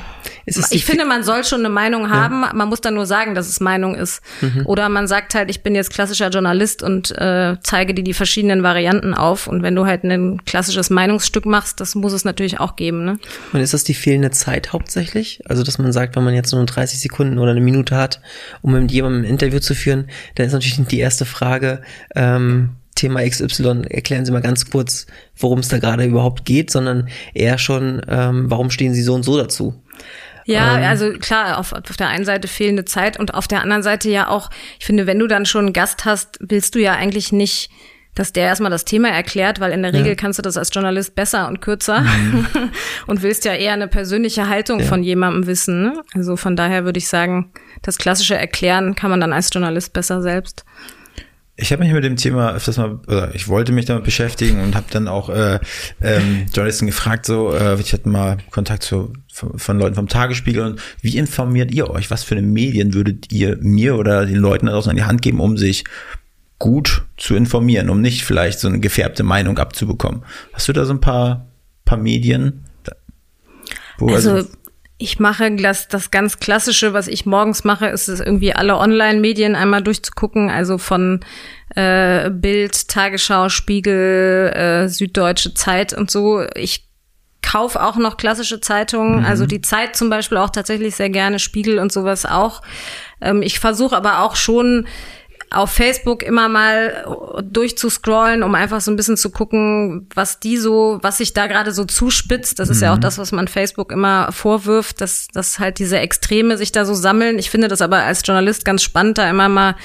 Ich finde, man soll schon eine Meinung haben. Ja. Man muss dann nur sagen, dass es Meinung ist. Mhm. Oder man sagt halt, ich bin jetzt klassischer Journalist und äh, zeige dir die verschiedenen Varianten auf. Und wenn du halt ein klassisches Meinungsstück machst, das muss es natürlich auch geben. Ne? Und ist das die fehlende Zeit hauptsächlich? Also, dass man sagt, wenn man jetzt nur 30 Sekunden oder eine Minute hat, um mit jemandem ein Interview zu führen, dann ist natürlich die erste Frage, ähm, Thema XY, erklären Sie mal ganz kurz, worum es da gerade überhaupt geht, sondern eher schon, ähm, warum stehen Sie so und so dazu? Ja, ähm, also klar, auf, auf der einen Seite fehlende Zeit und auf der anderen Seite ja auch, ich finde, wenn du dann schon einen Gast hast, willst du ja eigentlich nicht, dass der erstmal das Thema erklärt, weil in der Regel ja. kannst du das als Journalist besser und kürzer mhm. und willst ja eher eine persönliche Haltung ja. von jemandem wissen. Ne? Also von daher würde ich sagen, das klassische Erklären kann man dann als Journalist besser selbst. Ich habe mich mit dem Thema öfters mal, oder ich wollte mich damit beschäftigen und habe dann auch äh, ähm, Journalisten gefragt, so, äh, ich hatte mal Kontakt zu, von, von Leuten vom Tagesspiegel und wie informiert ihr euch? Was für eine Medien würdet ihr mir oder den Leuten da draußen an die Hand geben, um sich gut zu informieren, um nicht vielleicht so eine gefärbte Meinung abzubekommen? Hast du da so ein paar, paar Medien? Wo also, also ich mache das, das ganz Klassische, was ich morgens mache, ist es irgendwie alle Online-Medien einmal durchzugucken, also von äh, Bild, Tagesschau, Spiegel, äh, Süddeutsche Zeit und so. Ich kaufe auch noch klassische Zeitungen, mhm. also die Zeit zum Beispiel auch tatsächlich sehr gerne, Spiegel und sowas auch. Ähm, ich versuche aber auch schon auf Facebook immer mal durchzuscrollen, um einfach so ein bisschen zu gucken, was die so, was sich da gerade so zuspitzt. Das ist mhm. ja auch mhm. das, was man Facebook immer vorwirft, dass, dass halt diese Extreme sich da so sammeln. Ich finde das aber als Journalist ganz spannend, da immer mal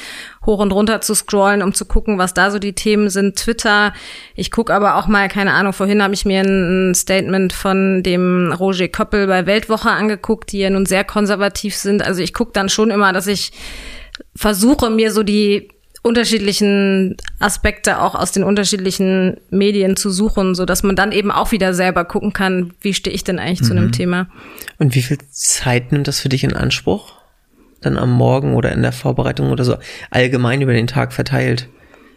hoch und runter zu scrollen, um zu gucken, was da so die Themen sind. Twitter. Ich gucke aber auch mal, keine Ahnung, vorhin habe ich mir ein Statement von dem Roger Köppel bei Weltwoche angeguckt, die ja nun sehr konservativ sind. Also ich gucke dann schon immer, dass ich versuche mir so die unterschiedlichen Aspekte auch aus den unterschiedlichen Medien zu suchen, so dass man dann eben auch wieder selber gucken kann, wie stehe ich denn eigentlich mhm. zu einem mhm. Thema. Und wie viel Zeit nimmt das für dich in Anspruch? Dann am Morgen oder in der Vorbereitung oder so allgemein über den Tag verteilt,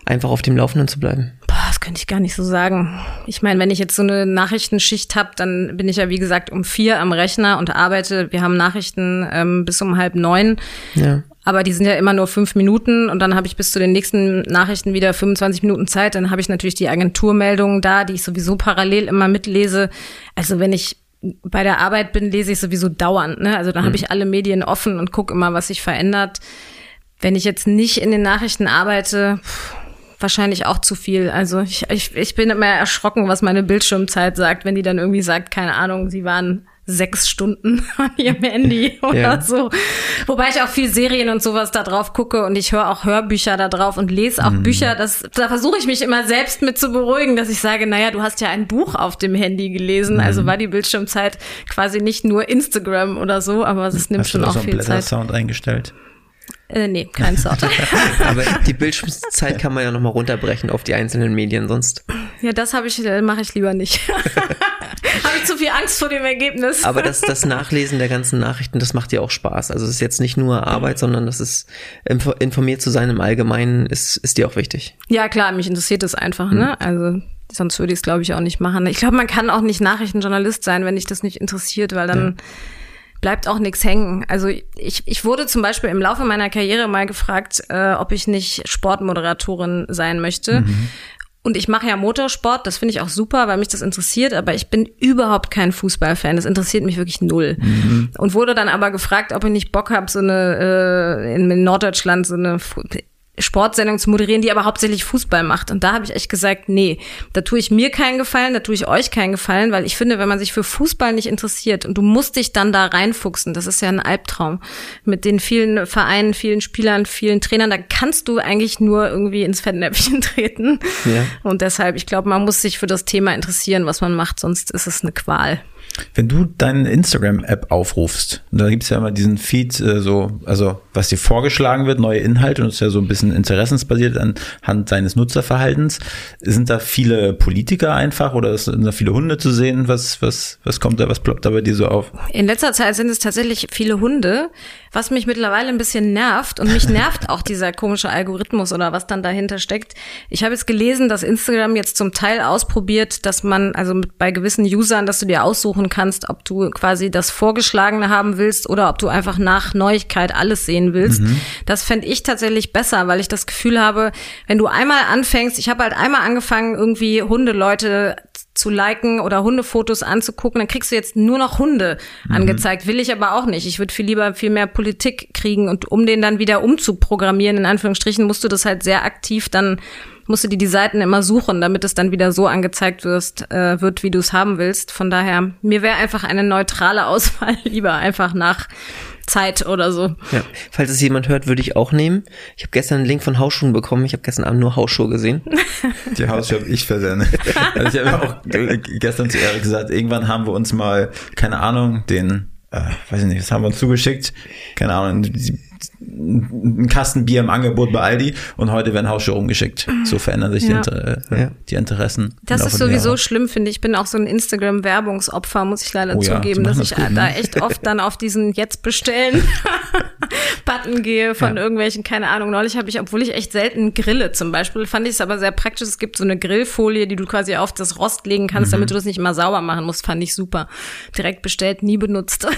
einfach auf dem Laufenden zu bleiben? Boah, das könnte ich gar nicht so sagen. Ich meine, wenn ich jetzt so eine Nachrichtenschicht habe, dann bin ich ja wie gesagt um vier am Rechner und arbeite. Wir haben Nachrichten ähm, bis um halb neun. Ja. Aber die sind ja immer nur fünf Minuten und dann habe ich bis zu den nächsten Nachrichten wieder 25 Minuten Zeit. Dann habe ich natürlich die Agenturmeldungen da, die ich sowieso parallel immer mitlese. Also wenn ich bei der Arbeit bin, lese ich sowieso dauernd. Ne? Also dann mhm. habe ich alle Medien offen und gucke immer, was sich verändert. Wenn ich jetzt nicht in den Nachrichten arbeite, wahrscheinlich auch zu viel. Also ich, ich, ich bin immer erschrocken, was meine Bildschirmzeit sagt, wenn die dann irgendwie sagt, keine Ahnung, sie waren sechs Stunden an ihrem Handy oder Ja. so. Wobei ich auch viel Serien und sowas da drauf gucke und ich höre auch Hörbücher da drauf und lese auch Bücher. Das, da versuche ich mich immer selbst mit zu beruhigen, dass ich sage, naja, du hast ja ein Buch auf dem Handy gelesen, also war die Bildschirmzeit quasi nicht nur Instagram oder so, aber es nimmt Hast schon da auch so viel Zeit. Blättersound eingestellt? Äh, nee, kein Sound. Aber die Bildschirmzeit kann man ja nochmal runterbrechen auf die einzelnen Medien, sonst. ja, das habe ich, äh, mache ich lieber nicht. habe ich zu viel Angst vor dem Ergebnis. Aber das, das Nachlesen der ganzen Nachrichten, das macht dir auch Spaß. Also es ist jetzt nicht nur Arbeit, sondern das ist info- informiert zu sein im Allgemeinen ist, ist dir auch wichtig. Ja, klar, mich interessiert es einfach, ne? Also sonst würde ich es, glaube ich, auch nicht machen. Ich glaube, man kann auch nicht Nachrichtenjournalist sein, wenn dich das nicht interessiert, weil dann bleibt auch nichts hängen. Also ich, ich wurde zum Beispiel im Laufe meiner Karriere mal gefragt, äh, ob ich nicht Sportmoderatorin sein möchte. Und ich mache ja Motorsport, das finde ich auch super, weil mich das interessiert, aber ich bin überhaupt kein Fußballfan. Das interessiert mich wirklich null. Und wurde dann aber gefragt, ob ich nicht Bock habe, so eine äh, in, Norddeutschland so eine Sportsendung zu moderieren, die aber hauptsächlich Fußball macht. Und da habe ich echt gesagt, nee, da tue ich mir keinen Gefallen, da tue ich euch keinen Gefallen, weil ich finde, wenn man sich für Fußball nicht interessiert und du musst dich dann da reinfuchsen, das ist ja ein Albtraum. Mit den vielen Vereinen, vielen Spielern, vielen Trainern, da kannst du eigentlich nur irgendwie ins Fettnäpfchen treten. Ja. Und deshalb, ich glaube, man muss sich für das Thema interessieren, was man macht, sonst ist es eine Qual. Wenn du deine Instagram-App aufrufst, da gibt's ja immer diesen Feed, äh, so, also was dir vorgeschlagen wird, neue Inhalte, und das ist ja so ein bisschen interessensbasiert anhand deines Nutzerverhaltens. Sind da viele Politiker einfach oder sind da viele Hunde zu sehen? Was, was, was kommt da, was ploppt da bei dir so auf? In letzter Zeit sind es tatsächlich viele Hunde, was mich mittlerweile ein bisschen nervt. Und mich nervt auch dieser komische Algorithmus oder was dann dahinter steckt. Ich habe jetzt gelesen, dass Instagram jetzt zum Teil ausprobiert, dass man, also mit, bei gewissen Usern, dass du dir aussuchen kannst, ob du quasi das Vorgeschlagene haben willst oder ob du einfach nach Neuigkeit alles sehen willst. Das fände ich tatsächlich besser, weil ich das Gefühl habe, wenn du einmal anfängst, ich habe halt einmal angefangen, irgendwie Hundeleute zu liken oder Hundefotos anzugucken, dann kriegst du jetzt nur noch Hunde angezeigt. Will ich aber auch nicht. Ich würde viel lieber viel mehr Politik kriegen und um den dann wieder umzuprogrammieren, in Anführungsstrichen, musst du das halt sehr aktiv dann musst du dir die Seiten immer suchen, damit es dann wieder so angezeigt wirst, äh, wird, wie du es haben willst. Von daher, mir wäre einfach eine neutrale Auswahl lieber einfach nach Zeit oder so. Ja. Falls es jemand hört, würde ich auch nehmen. Ich habe gestern einen Link von Hausschuhen bekommen. Ich habe gestern Abend nur Hausschuhe gesehen. Die Hausschuhe habe ich versendet. Also ich habe auch gestern zu Erik gesagt, irgendwann haben wir uns mal, keine Ahnung, den, äh, weiß ich nicht, was haben wir uns zugeschickt? Keine Ahnung, die, ein Kasten Bier im Angebot bei Aldi und heute werden Hausschuhe umgeschickt. So verändern sich die, Ja. Inter äh, Ja. die Interessen. Das ist sowieso Jahre. schlimm, finde ich. Ich bin auch so ein Instagram-Werbungsopfer, muss ich leider Oh ja, zugeben, die dass machen ich das gut, da ne? echt oft dann auf diesen Jetzt bestellen Button gehe von Ja. irgendwelchen, keine Ahnung. Neulich habe ich, obwohl ich echt selten grille zum Beispiel, fand ich es aber sehr praktisch. Es gibt so eine Grillfolie, die du quasi auf das Rost legen kannst, Mhm. damit du das nicht immer sauber machen musst. Fand ich super. Direkt bestellt, nie benutzt.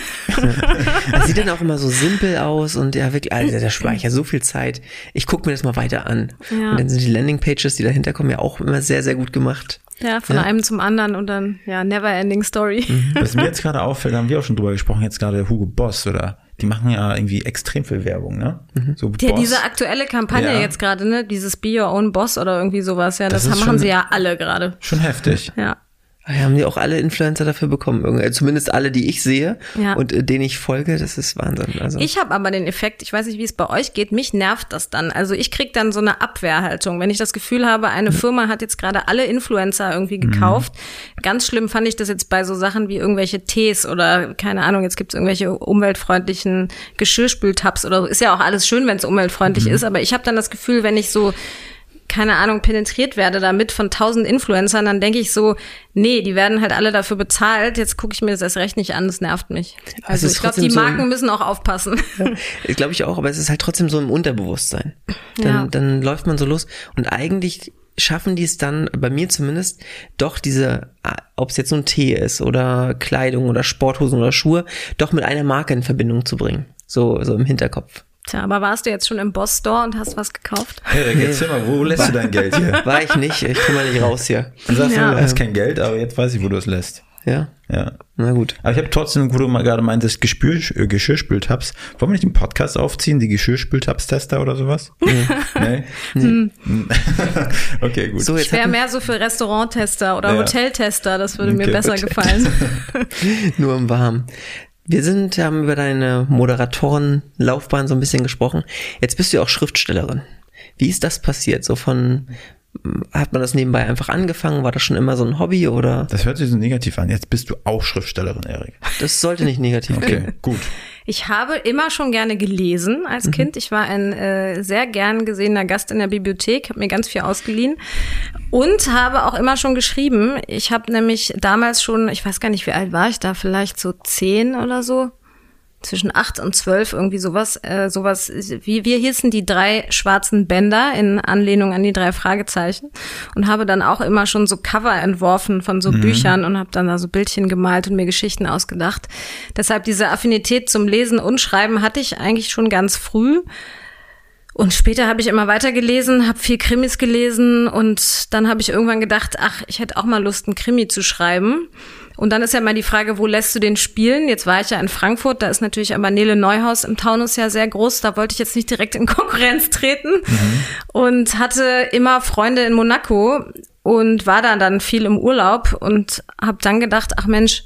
Das sieht dann auch immer so simpel aus und ja, wirklich, Alter, der speichert so viel Zeit. Ich gucke mir das mal weiter an. Ja. Und dann sind die Landingpages, die dahinter kommen, ja auch immer sehr, sehr gut gemacht. ja, von einem zum anderen und dann, ja, never ending story. Was mir jetzt gerade auffällt, da haben wir auch schon drüber gesprochen, jetzt gerade Hugo Boss, oder? Die machen ja irgendwie extrem viel Werbung, ne? So Ja, Boss. diese aktuelle Kampagne Ja. jetzt gerade, ne? Dieses Be Your Own Boss oder irgendwie sowas, ja, das, Das machen schon- sie ja alle gerade. Schon heftig. Ja. Ah Ja, haben die auch alle Influencer dafür bekommen. Also Zumindest alle, die ich sehe Ja. und äh, denen ich folge, das ist Wahnsinn. Also Ich habe aber den Effekt, ich weiß nicht, wie es bei euch geht, mich nervt das dann. Also ich krieg dann so eine Abwehrhaltung, wenn ich das Gefühl habe, eine Firma hat jetzt gerade alle Influencer irgendwie gekauft. Ganz schlimm fand ich das jetzt bei so Sachen wie irgendwelche Tees oder keine Ahnung, jetzt gibt's irgendwelche umweltfreundlichen Geschirrspültabs oder so. Ist ja auch alles schön, wenn es umweltfreundlich ist, aber ich habe dann das Gefühl, wenn ich so keine Ahnung, penetriert werde damit von tausend Influencern, dann denke ich so, nee, die werden halt alle dafür bezahlt, jetzt gucke ich mir das erst recht nicht an, das nervt mich. Also ich glaube, die so- Marken müssen auch aufpassen. glaube ich auch, aber es ist halt trotzdem so im Unterbewusstsein. Dann, Ja. dann läuft man so los und eigentlich schaffen die es dann, bei mir zumindest, doch diese, ob es jetzt so ein Tee ist oder Kleidung oder Sporthosen oder Schuhe, doch mit einer Marke in Verbindung zu bringen. So, so im Hinterkopf. Tja, aber warst du jetzt schon im Boss Store und hast was gekauft? Erik, erzähl mal, wo lässt du dein Geld hier? War ich nicht, ich komme mal nicht raus hier. Du sagst, Ja. du hast kein Geld, aber jetzt weiß ich, wo du es lässt. Ja. Ja. Na gut. Aber ich habe trotzdem, wo du mal gerade meintest, Gespür, äh, Geschirrspültabs. Wollen wir nicht den Podcast aufziehen, die Geschirrspültabs-Tester oder sowas? Nee. nee? okay, gut. So, Ich jetzt wäre mehr so für Restauranttester oder Ja. Hoteltester, das würde mir Okay, besser Hotel- gefallen. nur im Warmen. Wir sind, haben über deine Moderatorenlaufbahn so ein bisschen gesprochen. Jetzt bist du ja auch Schriftstellerin. Wie ist das passiert? So von, hat man das nebenbei einfach angefangen? War das schon immer so ein Hobby oder? Das hört sich so negativ an. Jetzt bist du auch Schriftstellerin, Erik. Das sollte nicht negativ klingen. Okay, gut. Ich habe immer schon gerne gelesen als Kind. Ich war ein äh, sehr gern gesehener Gast in der Bibliothek, habe mir ganz viel ausgeliehen und habe auch immer schon geschrieben. Ich habe nämlich damals schon, ich weiß gar nicht, wie alt war ich da, vielleicht so zehn oder so, zwischen acht und zwölf irgendwie sowas, äh, sowas. Wie wir hießen die drei schwarzen Bänder in Anlehnung an die drei Fragezeichen und habe dann auch immer schon so Cover entworfen von so Büchern und habe dann da so Bildchen gemalt und mir Geschichten ausgedacht. Deshalb diese Affinität zum Lesen und Schreiben hatte ich eigentlich schon ganz früh. Und später habe ich immer weiter gelesen, habe viel Krimis gelesen und dann habe ich irgendwann gedacht, ach, ich hätte auch mal Lust, einen Krimi zu schreiben. Und dann ist ja mal die Frage, wo lässt du den spielen? Jetzt war ich ja in Frankfurt, da ist natürlich aber Nele Neuhaus im Taunus ja sehr groß, da wollte ich jetzt nicht direkt in Konkurrenz treten und hatte immer Freunde in Monaco und war da dann viel im Urlaub und habe dann gedacht, ach Mensch,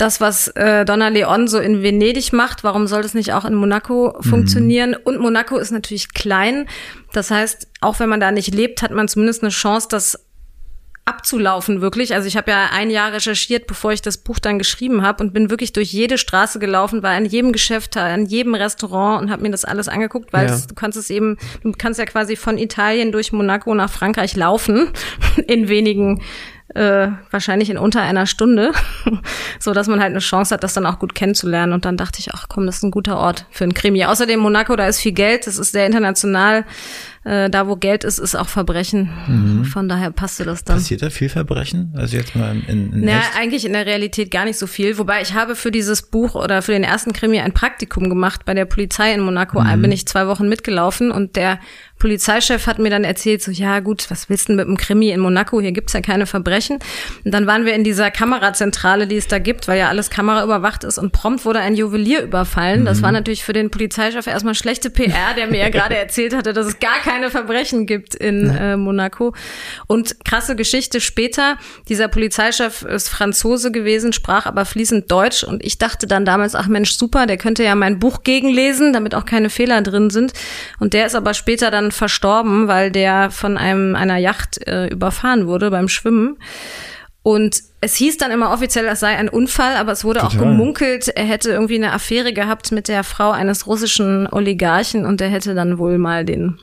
das, was äh, Donna Leon so in Venedig macht, warum soll das nicht auch in Monaco funktionieren? Und Monaco ist natürlich klein. Das heißt, auch wenn man da nicht lebt, hat man zumindest eine Chance, das abzulaufen wirklich. Also ich habe ja ein Jahr recherchiert, bevor ich das Buch dann geschrieben habe und bin wirklich durch jede Straße gelaufen, war in jedem Geschäft, an jedem Restaurant und habe mir das alles angeguckt, weil Ja. es, du kannst es eben, du kannst ja quasi von Italien durch Monaco nach Frankreich laufen in wenigen äh, wahrscheinlich in unter einer Stunde, so dass man halt eine Chance hat, das dann auch gut kennenzulernen. Und dann dachte ich, ach komm, das ist ein guter Ort für ein Krimi. Außerdem Monaco, da ist viel Geld, das ist sehr international. Äh, da, wo Geld ist, ist auch Verbrechen. Von daher passte das dann. Passiert da viel Verbrechen? Also jetzt mal in, in, Naja, eigentlich in der Realität gar nicht so viel. Wobei ich habe für dieses Buch oder für den ersten Krimi ein Praktikum gemacht bei der Polizei in Monaco. Mhm. Bin ich zwei Wochen mitgelaufen und der Polizeichef hat mir dann erzählt, so, ja gut, was willst du mit dem Krimi in Monaco? Hier gibt's ja keine Verbrechen. Und dann waren wir in dieser Kamerazentrale, die es da gibt, weil ja alles kameraüberwacht ist und prompt wurde ein Juwelier überfallen. Das Mhm. war natürlich für den Polizeichef erstmal schlechte PR, der mir ja gerade erzählt hatte, dass es gar keine Verbrechen gibt in äh, Monaco. Und krasse Geschichte später, dieser Polizeichef ist Franzose gewesen, sprach aber fließend Deutsch und ich dachte dann damals, ach Mensch, super, der könnte ja mein Buch gegenlesen, damit auch keine Fehler drin sind. Und der ist aber später dann verstorben, weil der von einem einer Yacht äh, überfahren wurde beim Schwimmen. Und es hieß dann immer offiziell, es sei ein Unfall, aber es wurde auch Total. gemunkelt, er hätte irgendwie eine Affäre gehabt mit der Frau eines russischen Oligarchen und der hätte dann wohl mal den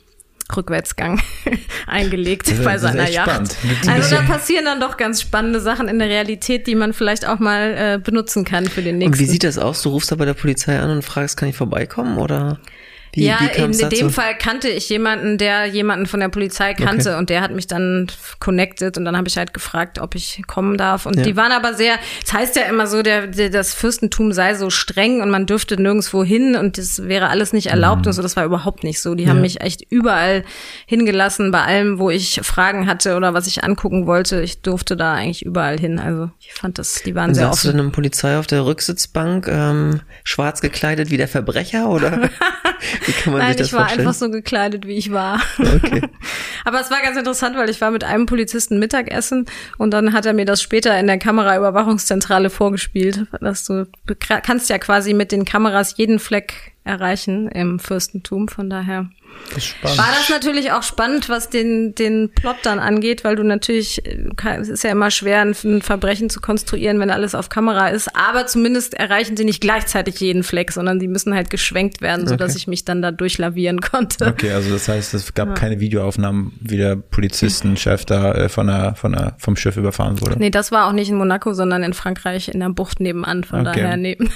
Rückwärtsgang eingelegt Das ist- bei seiner Yacht. Also da passieren dann doch ganz spannende Sachen in der Realität, die man vielleicht auch mal äh, benutzen kann für den nächsten. Und wie sieht das aus? Du rufst da bei der Polizei an und fragst, kann ich vorbeikommen oder wie, ja, wie in, in dem dazu? Fall kannte ich jemanden, der jemanden von der Polizei kannte Okay. und der hat mich dann connected und dann habe ich halt gefragt, ob ich kommen darf. Und Ja. die waren aber sehr, es heißt ja immer so, der, der, das Fürstentum sei so streng und man dürfte nirgendwo hin und das wäre alles nicht erlaubt und so. Das war überhaupt nicht so. Die haben mich echt überall hingelassen, bei allem, wo ich Fragen hatte oder was ich angucken wollte. Ich durfte da eigentlich überall hin. Also ich fand das, die waren Und sehr saß du offen. im Polizei auf der Rücksitzbank, ähm, schwarz gekleidet wie der Verbrecher oder wie kann man Nein, sich das ich war vorstellen? einfach so gekleidet, wie ich war. Okay. Aber es war ganz interessant, weil ich war mit einem Polizisten Mittagessen und dann hat er mir das später in der Kameraüberwachungszentrale vorgespielt, dass du du kannst ja quasi mit den Kameras jeden Fleck erreichen im Fürstentum. Von daher Spannend. war das natürlich auch spannend, was den, den Plot dann angeht, weil du natürlich, äh, es ist ja immer schwer, ein Verbrechen zu konstruieren, wenn alles auf Kamera ist. Aber zumindest erreichen sie nicht gleichzeitig jeden Fleck, sondern die müssen halt geschwenkt werden, sodass Okay. ich mich dann da durchlavieren konnte. Okay, also das heißt, es gab keine Videoaufnahmen, wie der Polizistenchef da äh, von der, von der, vom Schiff überfahren wurde. Nee, das war auch nicht in Monaco, sondern in Frankreich in der Bucht nebenan. Von Okay. daher neben.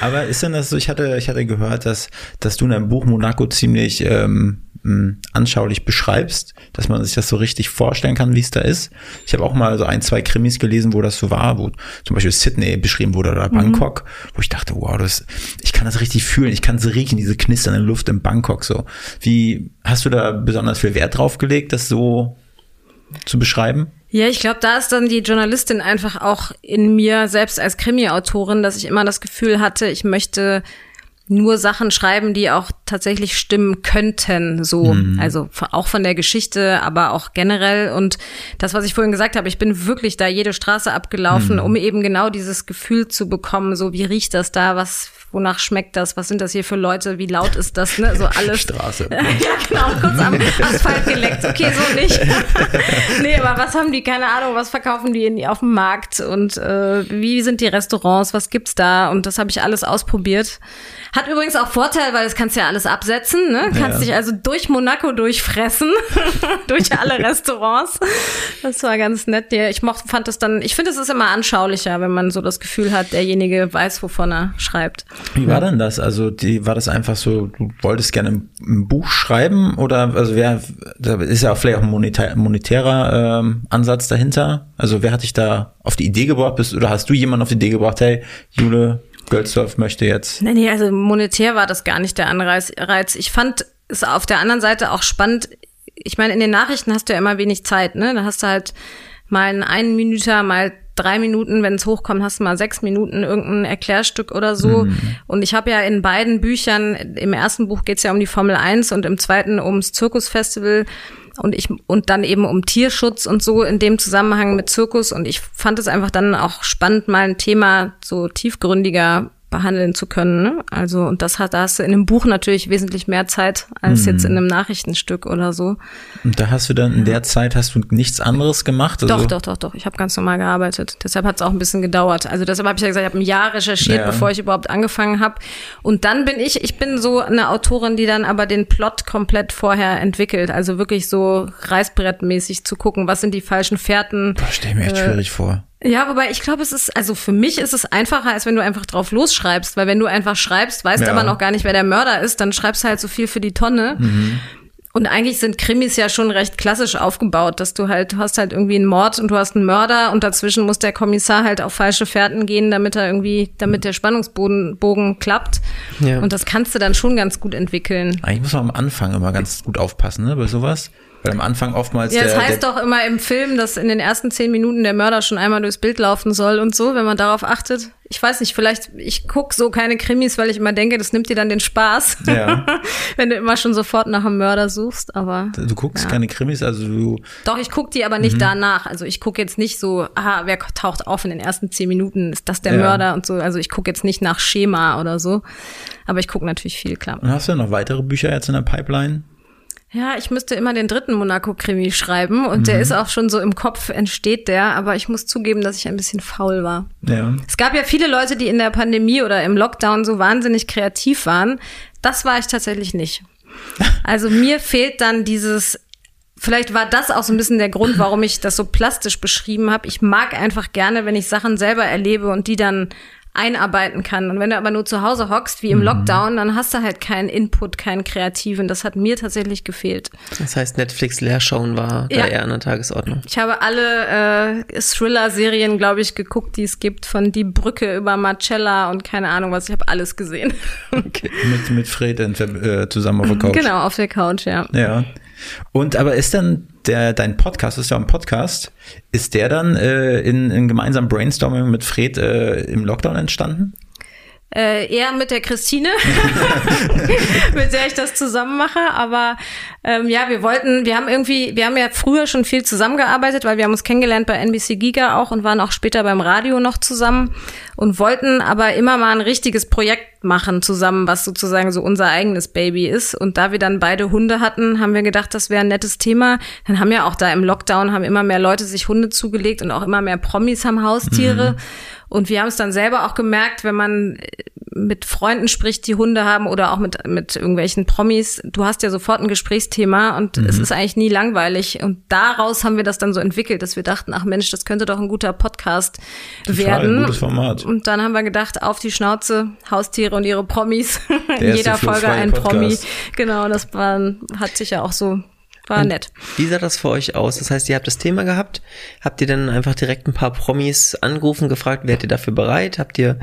Aber ist denn das so, ich hatte, ich hatte gehört, dass, dass du in deinem Buch Monaco ziemlich ähm, mh, anschaulich beschreibst, dass man sich das so richtig vorstellen kann, wie es da ist. Ich habe auch mal so ein, zwei Krimis gelesen, wo das so war, wo zum Beispiel Sydney beschrieben wurde oder Bangkok, wo ich dachte, wow, das, ich kann das richtig fühlen, ich kann es riechen, diese knisternde Luft in Bangkok so. Wie, hast du da besonders viel Wert drauf gelegt, das so zu beschreiben? Ja, ich glaube, da ist dann die Journalistin einfach auch in mir, selbst als Krimi-Autorin, dass ich immer das Gefühl hatte, ich möchte nur Sachen schreiben, die auch tatsächlich stimmen könnten, so. Mhm. Also auch von der Geschichte, aber auch generell. Und das, was ich vorhin gesagt habe, ich bin wirklich da jede Straße abgelaufen, mhm. um eben genau dieses Gefühl zu bekommen, so wie riecht das da, was wonach schmeckt das, was sind das hier für Leute, wie laut ist das, ne? So alles. Straße. ja, genau, kurz am Asphalt geleckt. Okay, so nicht. nee, aber was haben die, keine Ahnung, was verkaufen die in, auf dem Markt und äh, wie sind die Restaurants, was gibt's da? Und das habe ich alles ausprobiert. Hat übrigens auch Vorteil, weil das kannst du ja alles absetzen, ne? Kannst ja. dich also durch Monaco durchfressen, durch alle Restaurants. Das war ganz nett. Ich mochte, fand es dann, ich finde, es ist immer anschaulicher, wenn man so das Gefühl hat, derjenige weiß, wovon er schreibt. Wie war denn das? Also, die, war das einfach so, du wolltest gerne ein Buch schreiben oder, also wer, da ist ja auch vielleicht auch ein monetär, monetärer ähm, Ansatz dahinter. Also, wer hat dich da auf die Idee gebracht? Bist, oder hast du jemanden auf die Idee gebracht, hey, Jule, Gölzdorf möchte jetzt. Nee, nee, also monetär war das gar nicht der Anreiz. Ich fand es auf der anderen Seite auch spannend. Ich meine, in den Nachrichten hast du ja immer wenig Zeit, ne? Da hast du halt mal einen einen Minüter, mal drei Minuten, wenn es hochkommt, hast du mal sechs Minuten irgendein Erklärstück oder so. Mhm. Und ich habe ja in beiden Büchern, im ersten Buch geht's ja um die Formel 1 und im zweiten ums Zirkusfestival und ich und dann eben um Tierschutz und so in dem Zusammenhang mit Zirkus und ich fand es einfach dann auch spannend mal ein Thema so tiefgründiger behandeln zu können. Ne? Also, und das hat, da hast du in einem Buch natürlich wesentlich mehr Zeit als mhm. jetzt in einem Nachrichtenstück oder so. Und da hast du dann in der Zeit hast du nichts anderes gemacht? Also? Doch, doch, doch, doch. Ich habe ganz normal gearbeitet. Deshalb hat es auch ein bisschen gedauert. Also deshalb habe ich ja gesagt, ich habe ein Jahr recherchiert, ja. bevor ich überhaupt angefangen habe. Und dann bin ich, ich bin so eine Autorin, die dann aber den Plot komplett vorher entwickelt. Also wirklich so reißbrettmäßig zu gucken, was sind die falschen Fährten. Das stelle ich mir echt äh, schwierig vor. Ja, wobei ich glaube, es ist, also für mich ist es einfacher, als wenn du einfach drauf losschreibst, weil wenn du einfach schreibst, weißt ja. aber noch gar nicht, wer der Mörder ist, dann schreibst du halt so viel für die Tonne. Mhm. Und eigentlich sind Krimis ja schon recht klassisch aufgebaut, dass du halt, du hast halt irgendwie einen Mord und du hast einen Mörder und dazwischen muss der Kommissar halt auf falsche Fährten gehen, damit er irgendwie, damit der Spannungsbogen Bogen klappt. Ja. Und das kannst du dann schon ganz gut entwickeln. Eigentlich muss man am Anfang immer ganz gut aufpassen, ne, bei sowas. Weil am Anfang oftmals. Ja, es das heißt doch immer im Film, dass in den ersten zehn Minuten der Mörder schon einmal durchs Bild laufen soll und so, wenn man darauf achtet. Ich weiß nicht, vielleicht, ich guck so keine Krimis, weil ich immer denke, das nimmt dir dann den Spaß. Ja. wenn du immer schon sofort nach einem Mörder suchst, aber. Du guckst ja. keine Krimis, also du. Doch, ich guck die aber nicht mhm. danach. Also ich guck jetzt nicht so, aha, wer taucht auf in den ersten zehn Minuten? Ist das der ja. Mörder und so? Also ich guck jetzt nicht nach Schema oder so. Aber ich guck natürlich viel, klar. Und hast du noch weitere Bücher jetzt in der Pipeline? Ja, ich müsste immer den dritten Monaco-Krimi schreiben und mhm. der ist auch schon so im Kopf entsteht der, aber ich muss zugeben, dass ich ein bisschen faul war. Ja. Es gab ja viele Leute, die in der Pandemie oder im Lockdown so wahnsinnig kreativ waren. Das war ich tatsächlich nicht. Also mir fehlt dann dieses Vielleicht war das auch so ein bisschen der Grund, warum ich das so plastisch beschrieben habe. Ich mag einfach gerne, wenn ich Sachen selber erlebe und die dann einarbeiten kann. Und wenn du aber nur zu Hause hockst, wie im mhm. Lockdown, dann hast du halt keinen Input, keinen kreativen. Das hat mir tatsächlich gefehlt. Das heißt, Netflix Leerschauen war ja. da eher an der Tagesordnung. Ich habe alle äh, Thriller-Serien, glaube ich, geguckt, die es gibt, von Die Brücke über Marcella und keine Ahnung was. Ich habe alles gesehen. Okay. mit, mit Fred äh, zusammen auf der Couch. Genau, auf der Couch, ja. Ja. Und aber ist dann der, dein Podcast, ist ja ein Podcast, ist der dann äh, in, in gemeinsamen Brainstorming mit Fred äh, im Lockdown entstanden? Äh, eher mit der Christine, mit der ich das zusammen mache. Aber ähm, ja, wir wollten, wir haben irgendwie, wir haben ja früher schon viel zusammengearbeitet, weil wir haben uns kennengelernt bei NBC Giga auch und waren auch später beim Radio noch zusammen und wollten aber immer mal ein richtiges Projekt machen zusammen, was sozusagen so unser eigenes Baby ist. Und da wir dann beide Hunde hatten, haben wir gedacht, das wäre ein nettes Thema. Dann haben ja auch da im Lockdown haben immer mehr Leute sich Hunde zugelegt und auch immer mehr Promis haben Haustiere. Mhm. Und wir haben es dann selber auch gemerkt, wenn man äh, mit Freunden spricht, die Hunde haben oder auch mit, mit irgendwelchen Promis, du hast ja sofort ein Gesprächsthema und mhm. es ist eigentlich nie langweilig. Und daraus haben wir das dann so entwickelt, dass wir dachten, ach Mensch, das könnte doch ein guter Podcast Total, werden. Ein gutes Format. Und dann haben wir gedacht, auf die Schnauze, Haustiere und ihre Promis. In jeder Folge ein Podcast. Promi. Genau, das war, hat sich ja auch so war und nett. Wie sah das für euch aus? Das heißt, ihr habt das Thema gehabt, habt ihr dann einfach direkt ein paar Promis angerufen, gefragt, werdet ihr dafür bereit? Habt ihr,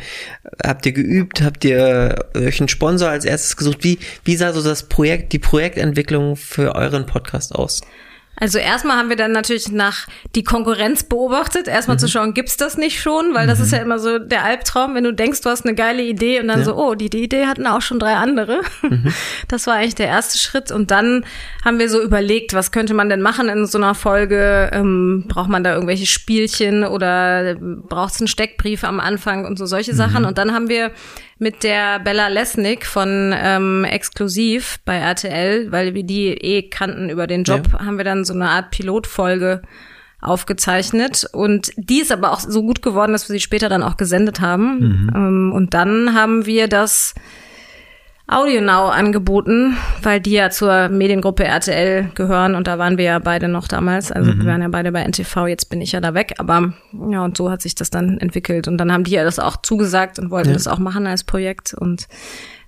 habt ihr geübt? Habt ihr euch einen Sponsor als erstes gesucht? Wie, wie sah so das Projekt, die Projektentwicklung für euren Podcast aus? Also erstmal haben wir dann natürlich nach die Konkurrenz beobachtet, erstmal mhm. zu schauen, gibt's das nicht schon, weil das ist ja immer so der Albtraum, wenn du denkst, du hast eine geile Idee und dann ja. so, oh, die, die, Idee hatten auch schon drei andere. Mhm. Das war eigentlich der erste Schritt und dann haben wir so überlegt, was könnte man denn machen in so einer Folge? Ähm, braucht man da irgendwelche Spielchen oder braucht's einen Steckbrief am Anfang und so solche mhm. Sachen und dann haben wir mit der Bella Lesnick von ähm, Exklusiv bei RTL, weil wir die eh kannten über den Job, ja. haben wir dann so eine Art Pilotfolge aufgezeichnet und die ist aber auch so gut geworden, dass wir sie später dann auch gesendet haben. Mhm. Ähm, und dann haben wir das AudioNow angeboten, weil die ja zur Mediengruppe RTL gehören und da waren wir ja beide noch damals. Also mhm. wir waren ja beide bei NTV, jetzt bin ich ja da weg. Aber ja, und so hat sich das dann entwickelt. Und dann haben die ja das auch zugesagt und wollten ja. das auch machen als Projekt. Und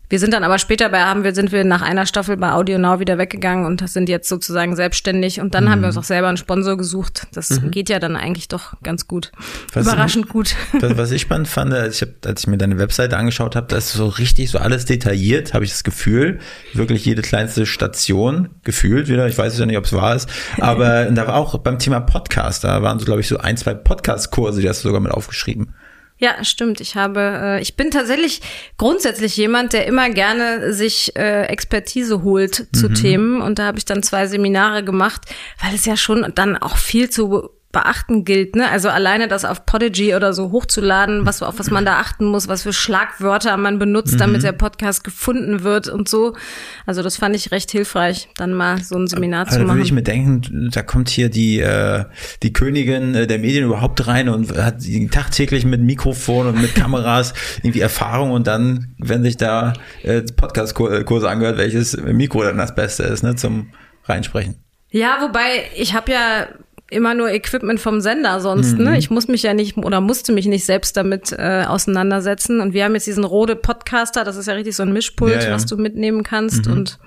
wir sind dann aber später bei, haben wir, sind wir nach einer Staffel bei Audio Now wieder weggegangen und sind jetzt sozusagen selbstständig. Und dann mhm. haben wir uns auch selber einen Sponsor gesucht. Das mhm. geht ja dann eigentlich doch ganz gut. Was Überraschend gut. Was, was ich spannend fand, als ich, hab, als ich mir deine Webseite angeschaut habe, da ist so richtig so alles detailliert, habe ich das Gefühl. Wirklich jede kleinste Station gefühlt wieder. Ich weiß es ja nicht, ob es wahr ist. Aber da war auch beim Thema Podcast, da waren so, glaube ich, so ein, zwei Podcast-Kurse, die hast du sogar mit aufgeschrieben. Ja, stimmt. Ich habe, äh, ich bin tatsächlich grundsätzlich jemand, der immer gerne sich äh, Expertise holt zu mhm. Themen. Und da habe ich dann zwei Seminare gemacht, weil es ja schon dann auch viel zu beachten gilt, ne? Also alleine das auf Podigy oder so hochzuladen, was auf was man da achten muss, was für Schlagwörter man benutzt, damit mhm. der Podcast gefunden wird und so. Also das fand ich recht hilfreich, dann mal so ein Seminar also zu machen. Da würde ich mir denken, da kommt hier die äh, die Königin äh, der Medien überhaupt rein und hat tagtäglich mit Mikrofon und mit Kameras irgendwie Erfahrung und dann, wenn sich da äh, Podcast-Kurse angehört, welches Mikro dann das Beste ist, ne, zum reinsprechen. Ja, wobei ich habe ja immer nur Equipment vom Sender sonst. Ne? Mhm. Ne? Ich muss mich ja nicht oder musste mich nicht selbst damit äh, auseinandersetzen. Und wir haben jetzt diesen Rode Podcaster, das ist ja richtig so ein Mischpult, ja, ja. was du mitnehmen kannst. Mhm. Und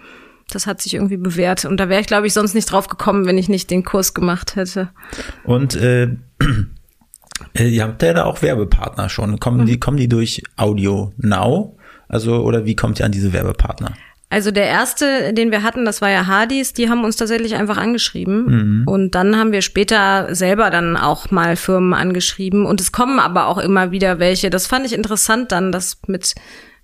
das hat sich irgendwie bewährt. Und da wäre ich, glaube ich, sonst nicht drauf gekommen, wenn ich nicht den Kurs gemacht hätte. Und äh, äh ihr habt ja da auch Werbepartner schon. Kommen, mhm. die, kommen die durch Audio Now? Also, oder wie kommt ihr an diese Werbepartner? Also der erste, den wir hatten, das war ja Hardys, die haben uns tatsächlich einfach angeschrieben. Mhm. Und dann haben wir später selber dann auch mal Firmen angeschrieben. Und es kommen aber auch immer wieder welche. Das fand ich interessant dann, dass mit,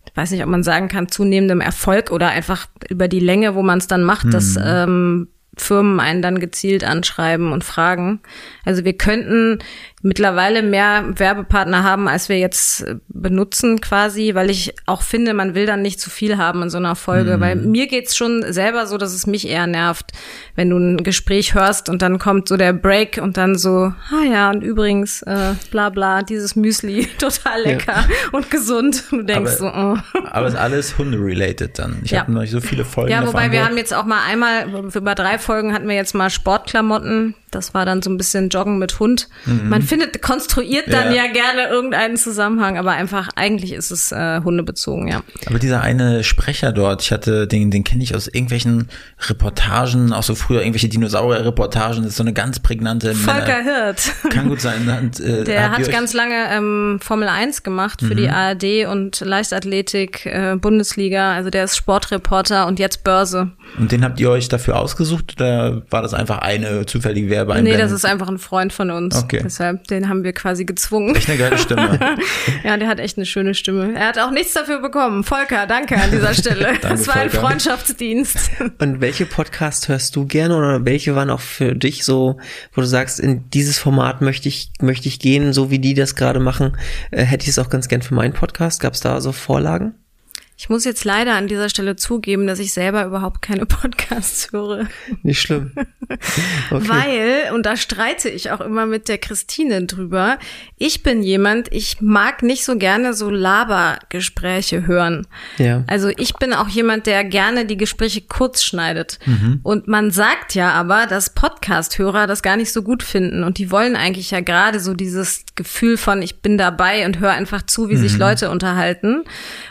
ich weiß nicht, ob man sagen kann, zunehmendem Erfolg oder einfach über die Länge, wo man es dann macht, mhm. dass ähm, Firmen einen dann gezielt anschreiben und fragen. Also wir könnten mittlerweile mehr Werbepartner haben, als wir jetzt äh, benutzen quasi, weil ich auch finde, man will dann nicht zu viel haben in so einer Folge, mhm. weil mir geht's schon selber so, dass es mich eher nervt, wenn du ein Gespräch hörst und dann kommt so der Break und dann so, ah ja, und übrigens, äh, bla bla, dieses Müsli, total lecker ja. und gesund. Du denkst aber, so, oh. Aber ist alles Hunde-related dann. Ich ja. habe noch nicht so viele Folgen. Ja, wobei wir haben jetzt auch mal einmal, über drei Folgen hatten wir jetzt mal Sportklamotten das war dann so ein bisschen Joggen mit Hund. Mhm. Man findet, konstruiert dann ja. ja. gerne irgendeinen Zusammenhang, aber einfach, eigentlich ist es äh, hundebezogen, ja. Aber dieser eine Sprecher dort, ich hatte, den, den kenne ich aus irgendwelchen Reportagen, auch so früher irgendwelche Dinosaurier-Reportagen, das ist so eine ganz prägnante Volker Männer. Hirt. Kann gut sein. Und, äh, Der hat ganz lange ähm, Formel 1 gemacht für mhm. die ARD und Leichtathletik, äh, Bundesliga, also der ist Sportreporter und jetzt Börse. Und den habt ihr euch dafür ausgesucht oder war das einfach eine zufällige? Werbeeinblendung? Nee, das ist einfach ein Freund von uns. Okay. Deshalb, den haben wir quasi gezwungen. Echt eine geile Stimme. ja, der hat echt eine schöne Stimme. Er hat auch nichts dafür bekommen. Volker, danke an dieser Stelle. danke, das war ein Volker. Freundschaftsdienst. Und welche Podcast hörst du gerne oder welche waren auch für dich so, wo du sagst, in dieses Format möchte ich, möchte ich gehen, so wie die das gerade machen, äh, hätte ich es auch ganz gern für meinen Podcast. Gab es da so Vorlagen? Ich muss jetzt leider an dieser Stelle zugeben, dass ich selber überhaupt keine Podcasts höre. Nicht schlimm. Okay. Weil, und da streite ich auch immer mit der Christine drüber, ich bin jemand, ich mag nicht so gerne so Labergespräche hören. Ja. Also ich bin auch jemand, der gerne die Gespräche kurz schneidet. Mhm. Und man sagt ja aber, dass Podcast-Hörer das gar nicht so gut finden. Und die wollen eigentlich ja gerade so dieses Gefühl von, ich bin dabei und höre einfach zu, wie mhm. sich Leute unterhalten.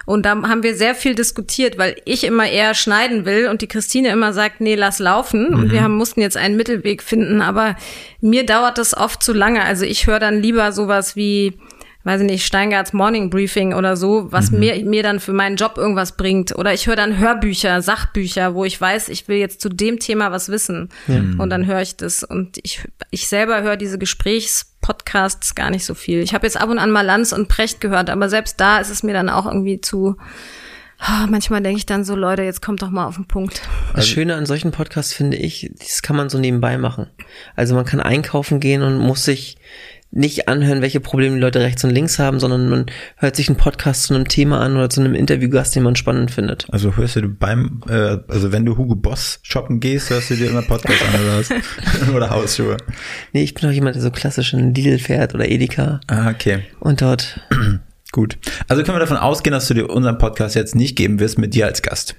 Und da haben wir sehr viel diskutiert, weil ich immer eher schneiden will und die Christine immer sagt, nee, lass laufen. Mhm. Und wir haben, mussten jetzt einen Mittelweg finden, aber mir dauert das oft zu lange. Also ich höre dann lieber sowas wie weiß ich nicht, Steingarts Morning Briefing oder so, was Mhm. mir, mir dann für meinen Job irgendwas bringt. Oder ich höre dann Hörbücher, Sachbücher, wo ich weiß, ich will jetzt zu dem Thema was wissen. Und dann höre ich das. Und ich, ich selber höre diese Gesprächspodcasts gar nicht so viel. Ich habe jetzt ab und an mal Lanz und Precht gehört, aber selbst da ist es mir dann auch irgendwie zu. Ah, Manchmal denke ich dann so, Leute, jetzt kommt doch mal auf den Punkt. Das Schöne an solchen Podcasts finde ich, das kann man so nebenbei machen. Also man kann einkaufen gehen und muss sich nicht anhören, welche Probleme die Leute rechts und links haben, sondern man hört sich einen Podcast zu einem Thema an oder zu einem Interviewgast, den man spannend findet. Also hörst du beim, äh, also wenn du Hugo Boss shoppen gehst, hörst du dir immer Podcast an oder was? oder Hausschuhe. Nee, ich bin auch jemand, der so klassisch in Lidl fährt oder Edeka Ah, okay. und dort. Gut. Also können wir davon ausgehen, dass du dir unseren Podcast jetzt nicht geben wirst mit dir als Gast.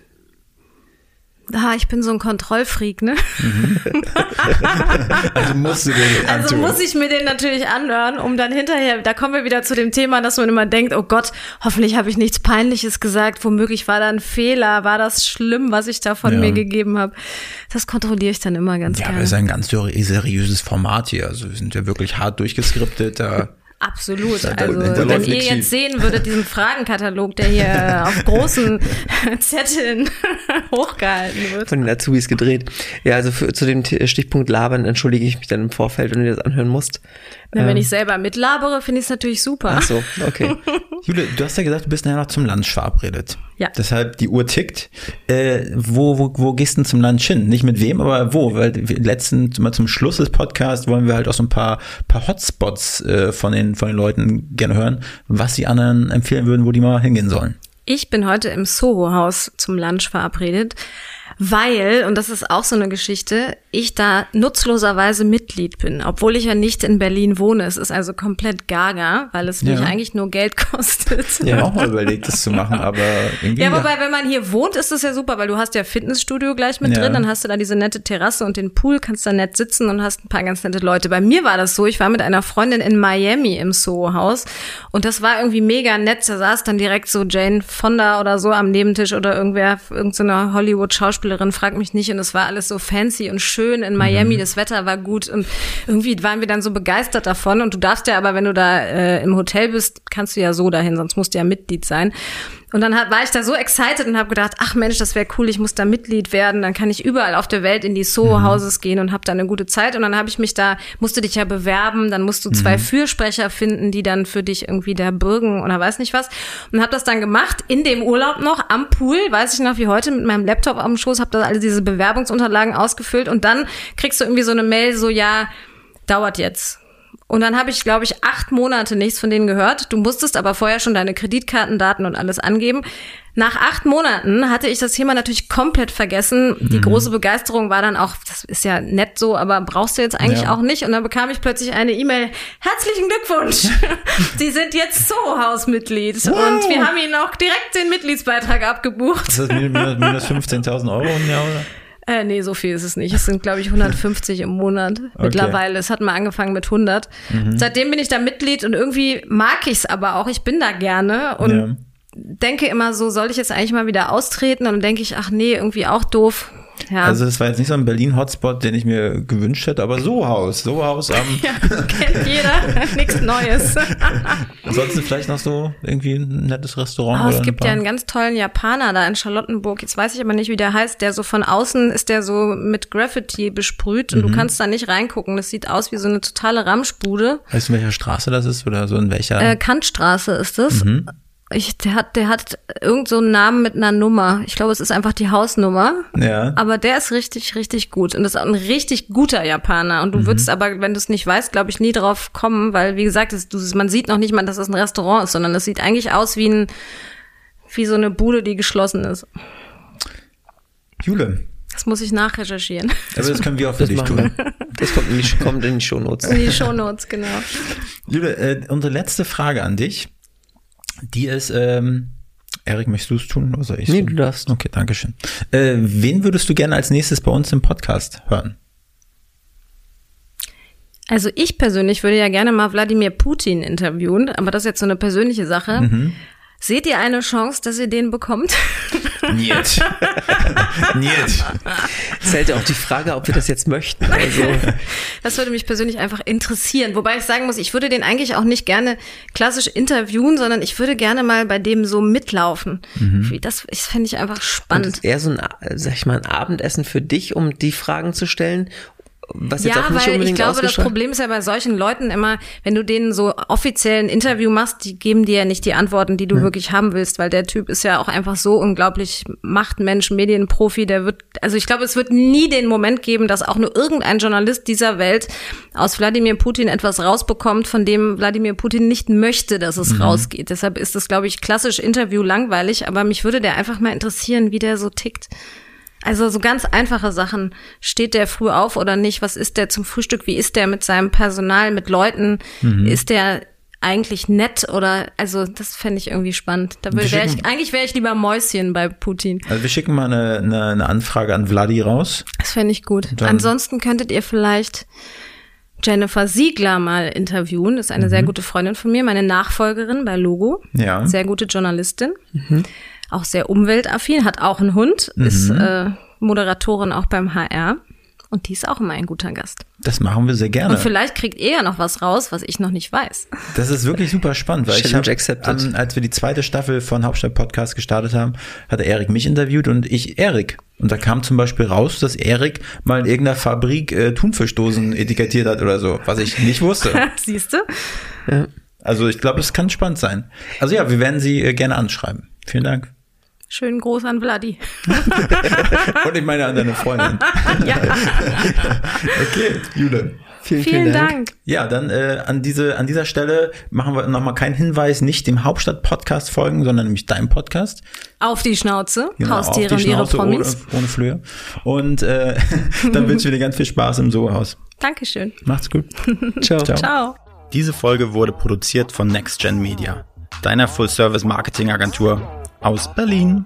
Ah, ich bin so ein Kontrollfreak, ne? Also musst du den Also antun. muss ich mir den natürlich anhören, um dann hinterher, da kommen wir wieder zu dem Thema, dass man immer denkt, oh Gott, hoffentlich habe ich nichts Peinliches gesagt, womöglich war da ein Fehler, war das schlimm, was ich da von Ja. mir gegeben habe. Das kontrolliere ich dann immer ganz Ja, aber gerne. es ist ein ganz seri- seriöses Format hier. Also wir sind ja wirklich hart durchgeskriptet. Da Absolut. Also wenn ihr jetzt schief. sehen würdet, diesen Fragenkatalog, der hier auf großen Zetteln hochgehalten wird. von den Azubis gedreht. Ja, also für, zu dem Stichpunkt Labern entschuldige ich mich dann im Vorfeld, wenn du das anhören musst. Na, wenn ich selber mitlabere, finde ich es natürlich super. Ach so, okay. Jule, du hast ja gesagt, du bist nachher noch zum Lunch verabredet. Ja. Deshalb die Uhr tickt. Äh, wo, wo, wo gehst du denn zum Lunch hin? Nicht mit wem, aber wo? Weil letzten, mal zum Schluss des Podcasts wollen wir halt auch so ein paar, paar Hotspots äh, von, den, von den Leuten gerne hören, was die anderen empfehlen würden, wo die mal hingehen sollen. Ich bin heute im Soho-Haus zum Lunch verabredet, weil, und das ist auch so eine Geschichte, ich da nutzloserweise Mitglied bin, obwohl ich ja nicht in Berlin wohne. Es ist also komplett gaga, weil es mich Ja. eigentlich nur Geld kostet. Ich habe auch mal überlegt, das zu machen, aber irgendwie. Ja, wobei, wenn man hier wohnt, ist das ja super, weil du hast ja Fitnessstudio gleich mit Ja. drin, dann hast du da diese nette Terrasse und den Pool, kannst da nett sitzen und hast ein paar ganz nette Leute. Bei mir war das so, ich war mit einer Freundin in Miami im Soho-Haus und das war irgendwie mega nett. Da saß dann direkt so Jane Fonda oder so am Nebentisch oder irgendwer, irgendeine Hollywood-Schauspielerin, fragt mich nicht und es war alles so fancy und schön in Miami, das Wetter war gut und irgendwie waren wir dann so begeistert davon. Und du darfst ja aber, wenn du da äh, im Hotel bist, kannst du ja so dahin, sonst musst du ja Mitglied sein. Und dann war ich da so excited und habe gedacht, ach Mensch, das wäre cool, ich muss da Mitglied werden, dann kann ich überall auf der Welt in die Soho-Houses gehen und habe da eine gute Zeit. Und dann habe ich mich da, musste dich ja bewerben, dann musst du zwei Fürsprecher finden, die dann für dich irgendwie da bürgen oder weiß nicht was. Und habe das dann gemacht, in dem Urlaub noch, am Pool, weiß ich noch wie heute, mit meinem Laptop am Schoß, habe da alle diese Bewerbungsunterlagen ausgefüllt und dann kriegst du irgendwie so eine Mail, so ja, dauert jetzt. Und dann habe ich, glaube ich, acht Monate nichts von denen gehört. Du musstest aber vorher schon deine Kreditkartendaten und alles angeben. Nach acht Monaten hatte ich das Thema natürlich komplett vergessen. Die große Begeisterung war dann auch, das ist ja nett so, aber brauchst du jetzt eigentlich Ja. auch nicht. Und dann bekam ich plötzlich eine E-Mail. Herzlichen Glückwunsch! Sie sind jetzt Soho-Haus-Mitglied. Und wir haben Ihnen auch direkt den Mitgliedsbeitrag abgebucht. ist das minus, minus 15.000 Euro im Jahr, oder? Äh, nee, so viel ist es nicht. Es sind, glaube ich, 150 im Monat mittlerweile. Es hat mal angefangen mit 100. Mhm. Seitdem bin ich da Mitglied und irgendwie mag ich es aber auch. Ich bin da gerne und Ja. Denke immer so, soll ich jetzt eigentlich mal wieder austreten? Und dann denke ich, ach nee, irgendwie auch doof. Ja, Also das war jetzt nicht so ein Berlin-Hotspot, den ich mir gewünscht hätte, aber Sohaus. Sohaus am ja kennt jeder. Nichts Neues. Ansonsten vielleicht noch so irgendwie ein nettes Restaurant Oh, es gibt ja eine einen ganz tollen Japaner da in Charlottenburg. Jetzt weiß ich aber nicht, wie der heißt. Der so von außen ist der so mit Graffiti besprüht und Mhm. du kannst da nicht reingucken. Das sieht aus wie so eine totale Ramschbude. Weißt du, in welcher Straße das ist oder so in welcher? Äh, Kantstraße ist es. Mhm. Ich, der hat, der hat irgend so einen Namen mit einer Nummer. Ich glaube, es ist einfach die Hausnummer. ja. Aber der ist richtig, richtig gut. Und das ist auch ein richtig guter Japaner. Und du Mhm. würdest aber, wenn du es nicht weißt, glaube ich, nie drauf kommen, weil, wie gesagt, es, du, man sieht noch nicht mal, dass es ein Restaurant ist, sondern es sieht eigentlich aus wie ein, wie so eine Bude, die geschlossen ist. Jule. Das muss ich nachrecherchieren. Aber das können wir auch für Das dich machen tun. Das kommt in die, kommt in die Shownotes. In die Shownotes, genau. Jule, äh, unsere letzte Frage an dich, die ist, ähm, Erik, möchtest du es tun oder soll ich Nee, du darfst. Okay, danke schön. Äh, wen würdest du gerne als nächstes bei uns im Podcast hören? Also ich persönlich würde ja gerne mal Wladimir Putin interviewen, aber das ist jetzt so eine persönliche Sache. Seht ihr eine Chance, dass ihr den bekommt? Niet. Niet. Es ist halt auch die Frage, ob wir das jetzt möchten. Also, Das würde mich persönlich einfach interessieren. Wobei ich sagen muss, ich würde den eigentlich auch nicht gerne klassisch interviewen, sondern ich würde gerne mal bei dem so mitlaufen. Wie Das, das fände ich einfach und spannend. ist eher so ein, sag ich mal, ein Abendessen für dich, um die Fragen zu stellen, was jetzt Ja, auch nicht weil ich glaube, das Problem ist ja bei solchen Leuten immer, wenn du denen so offiziell ein Interview machst, die geben dir ja nicht die Antworten, die du wirklich haben willst, weil der Typ ist ja auch einfach so unglaublich Machtmensch, Medienprofi, der wird, also ich glaube, es wird nie den Moment geben, dass auch nur irgendein Journalist dieser Welt aus Wladimir Putin etwas rausbekommt, von dem Wladimir Putin nicht möchte, dass es rausgeht. Deshalb ist das, glaube ich, klassisch Interview langweilig, aber mich würde der einfach mal interessieren, wie der so tickt. Also so ganz einfache Sachen. Steht der früh auf oder nicht? Was ist der zum Frühstück? Wie ist der mit seinem Personal, mit Leuten? Mhm. Ist der eigentlich nett oder also das fände ich irgendwie spannend. Da wäre ich eigentlich wäre ich lieber Mäuschen bei Putin. Also wir schicken mal eine, eine, eine Anfrage an Vladi raus. Das fände ich gut. Ansonsten könntet ihr vielleicht Jennifer Siegler mal interviewen. Das ist eine sehr gute Freundin von mir, meine Nachfolgerin bei Logo. Mhm. Ja. Sehr gute Journalistin. Auch sehr umweltaffin, hat auch einen Hund, ist Mhm. äh, Moderatorin auch beim HR. Und die ist auch immer ein guter Gast. Das machen wir sehr gerne. Und vielleicht kriegt ihr ja noch was raus, was ich noch nicht weiß. Das ist wirklich super spannend, weil ich Challenge hab, accepted. an, als wir die zweite Staffel von Hauptstadt Podcast gestartet haben, hatte Erik mich interviewt und ich Erik. Und da kam zum Beispiel raus, dass Erik mal in irgendeiner Fabrik äh, Thunfischdosen etikettiert hat oder so, was ich nicht wusste. Siehst du? Also ich glaube, das kann spannend sein. Also ja, wir werden Sie äh, gerne anschreiben. Vielen Dank. Schönen Gruß an Vladi. Und ich meine an deine Freundin. ja. Okay, Jule. Vielen, Vielen Dank. Ja, dann äh, an diese an dieser Stelle machen wir nochmal keinen Hinweis, nicht dem Hauptstadt-Podcast folgen, sondern nämlich deinem Podcast. Auf die Schnauze. Genau, auf Haustiere die und ihre Schnauze Promis. Ohne, ohne Flöhe. Und äh, dann wünschen wir dir ganz viel Spaß im Sohaus. Dankeschön. Macht's gut. Ciao. Ciao. Ciao. Diese Folge wurde produziert von NextGen Media, deiner Full-Service-Marketing-Agentur aus Berlin.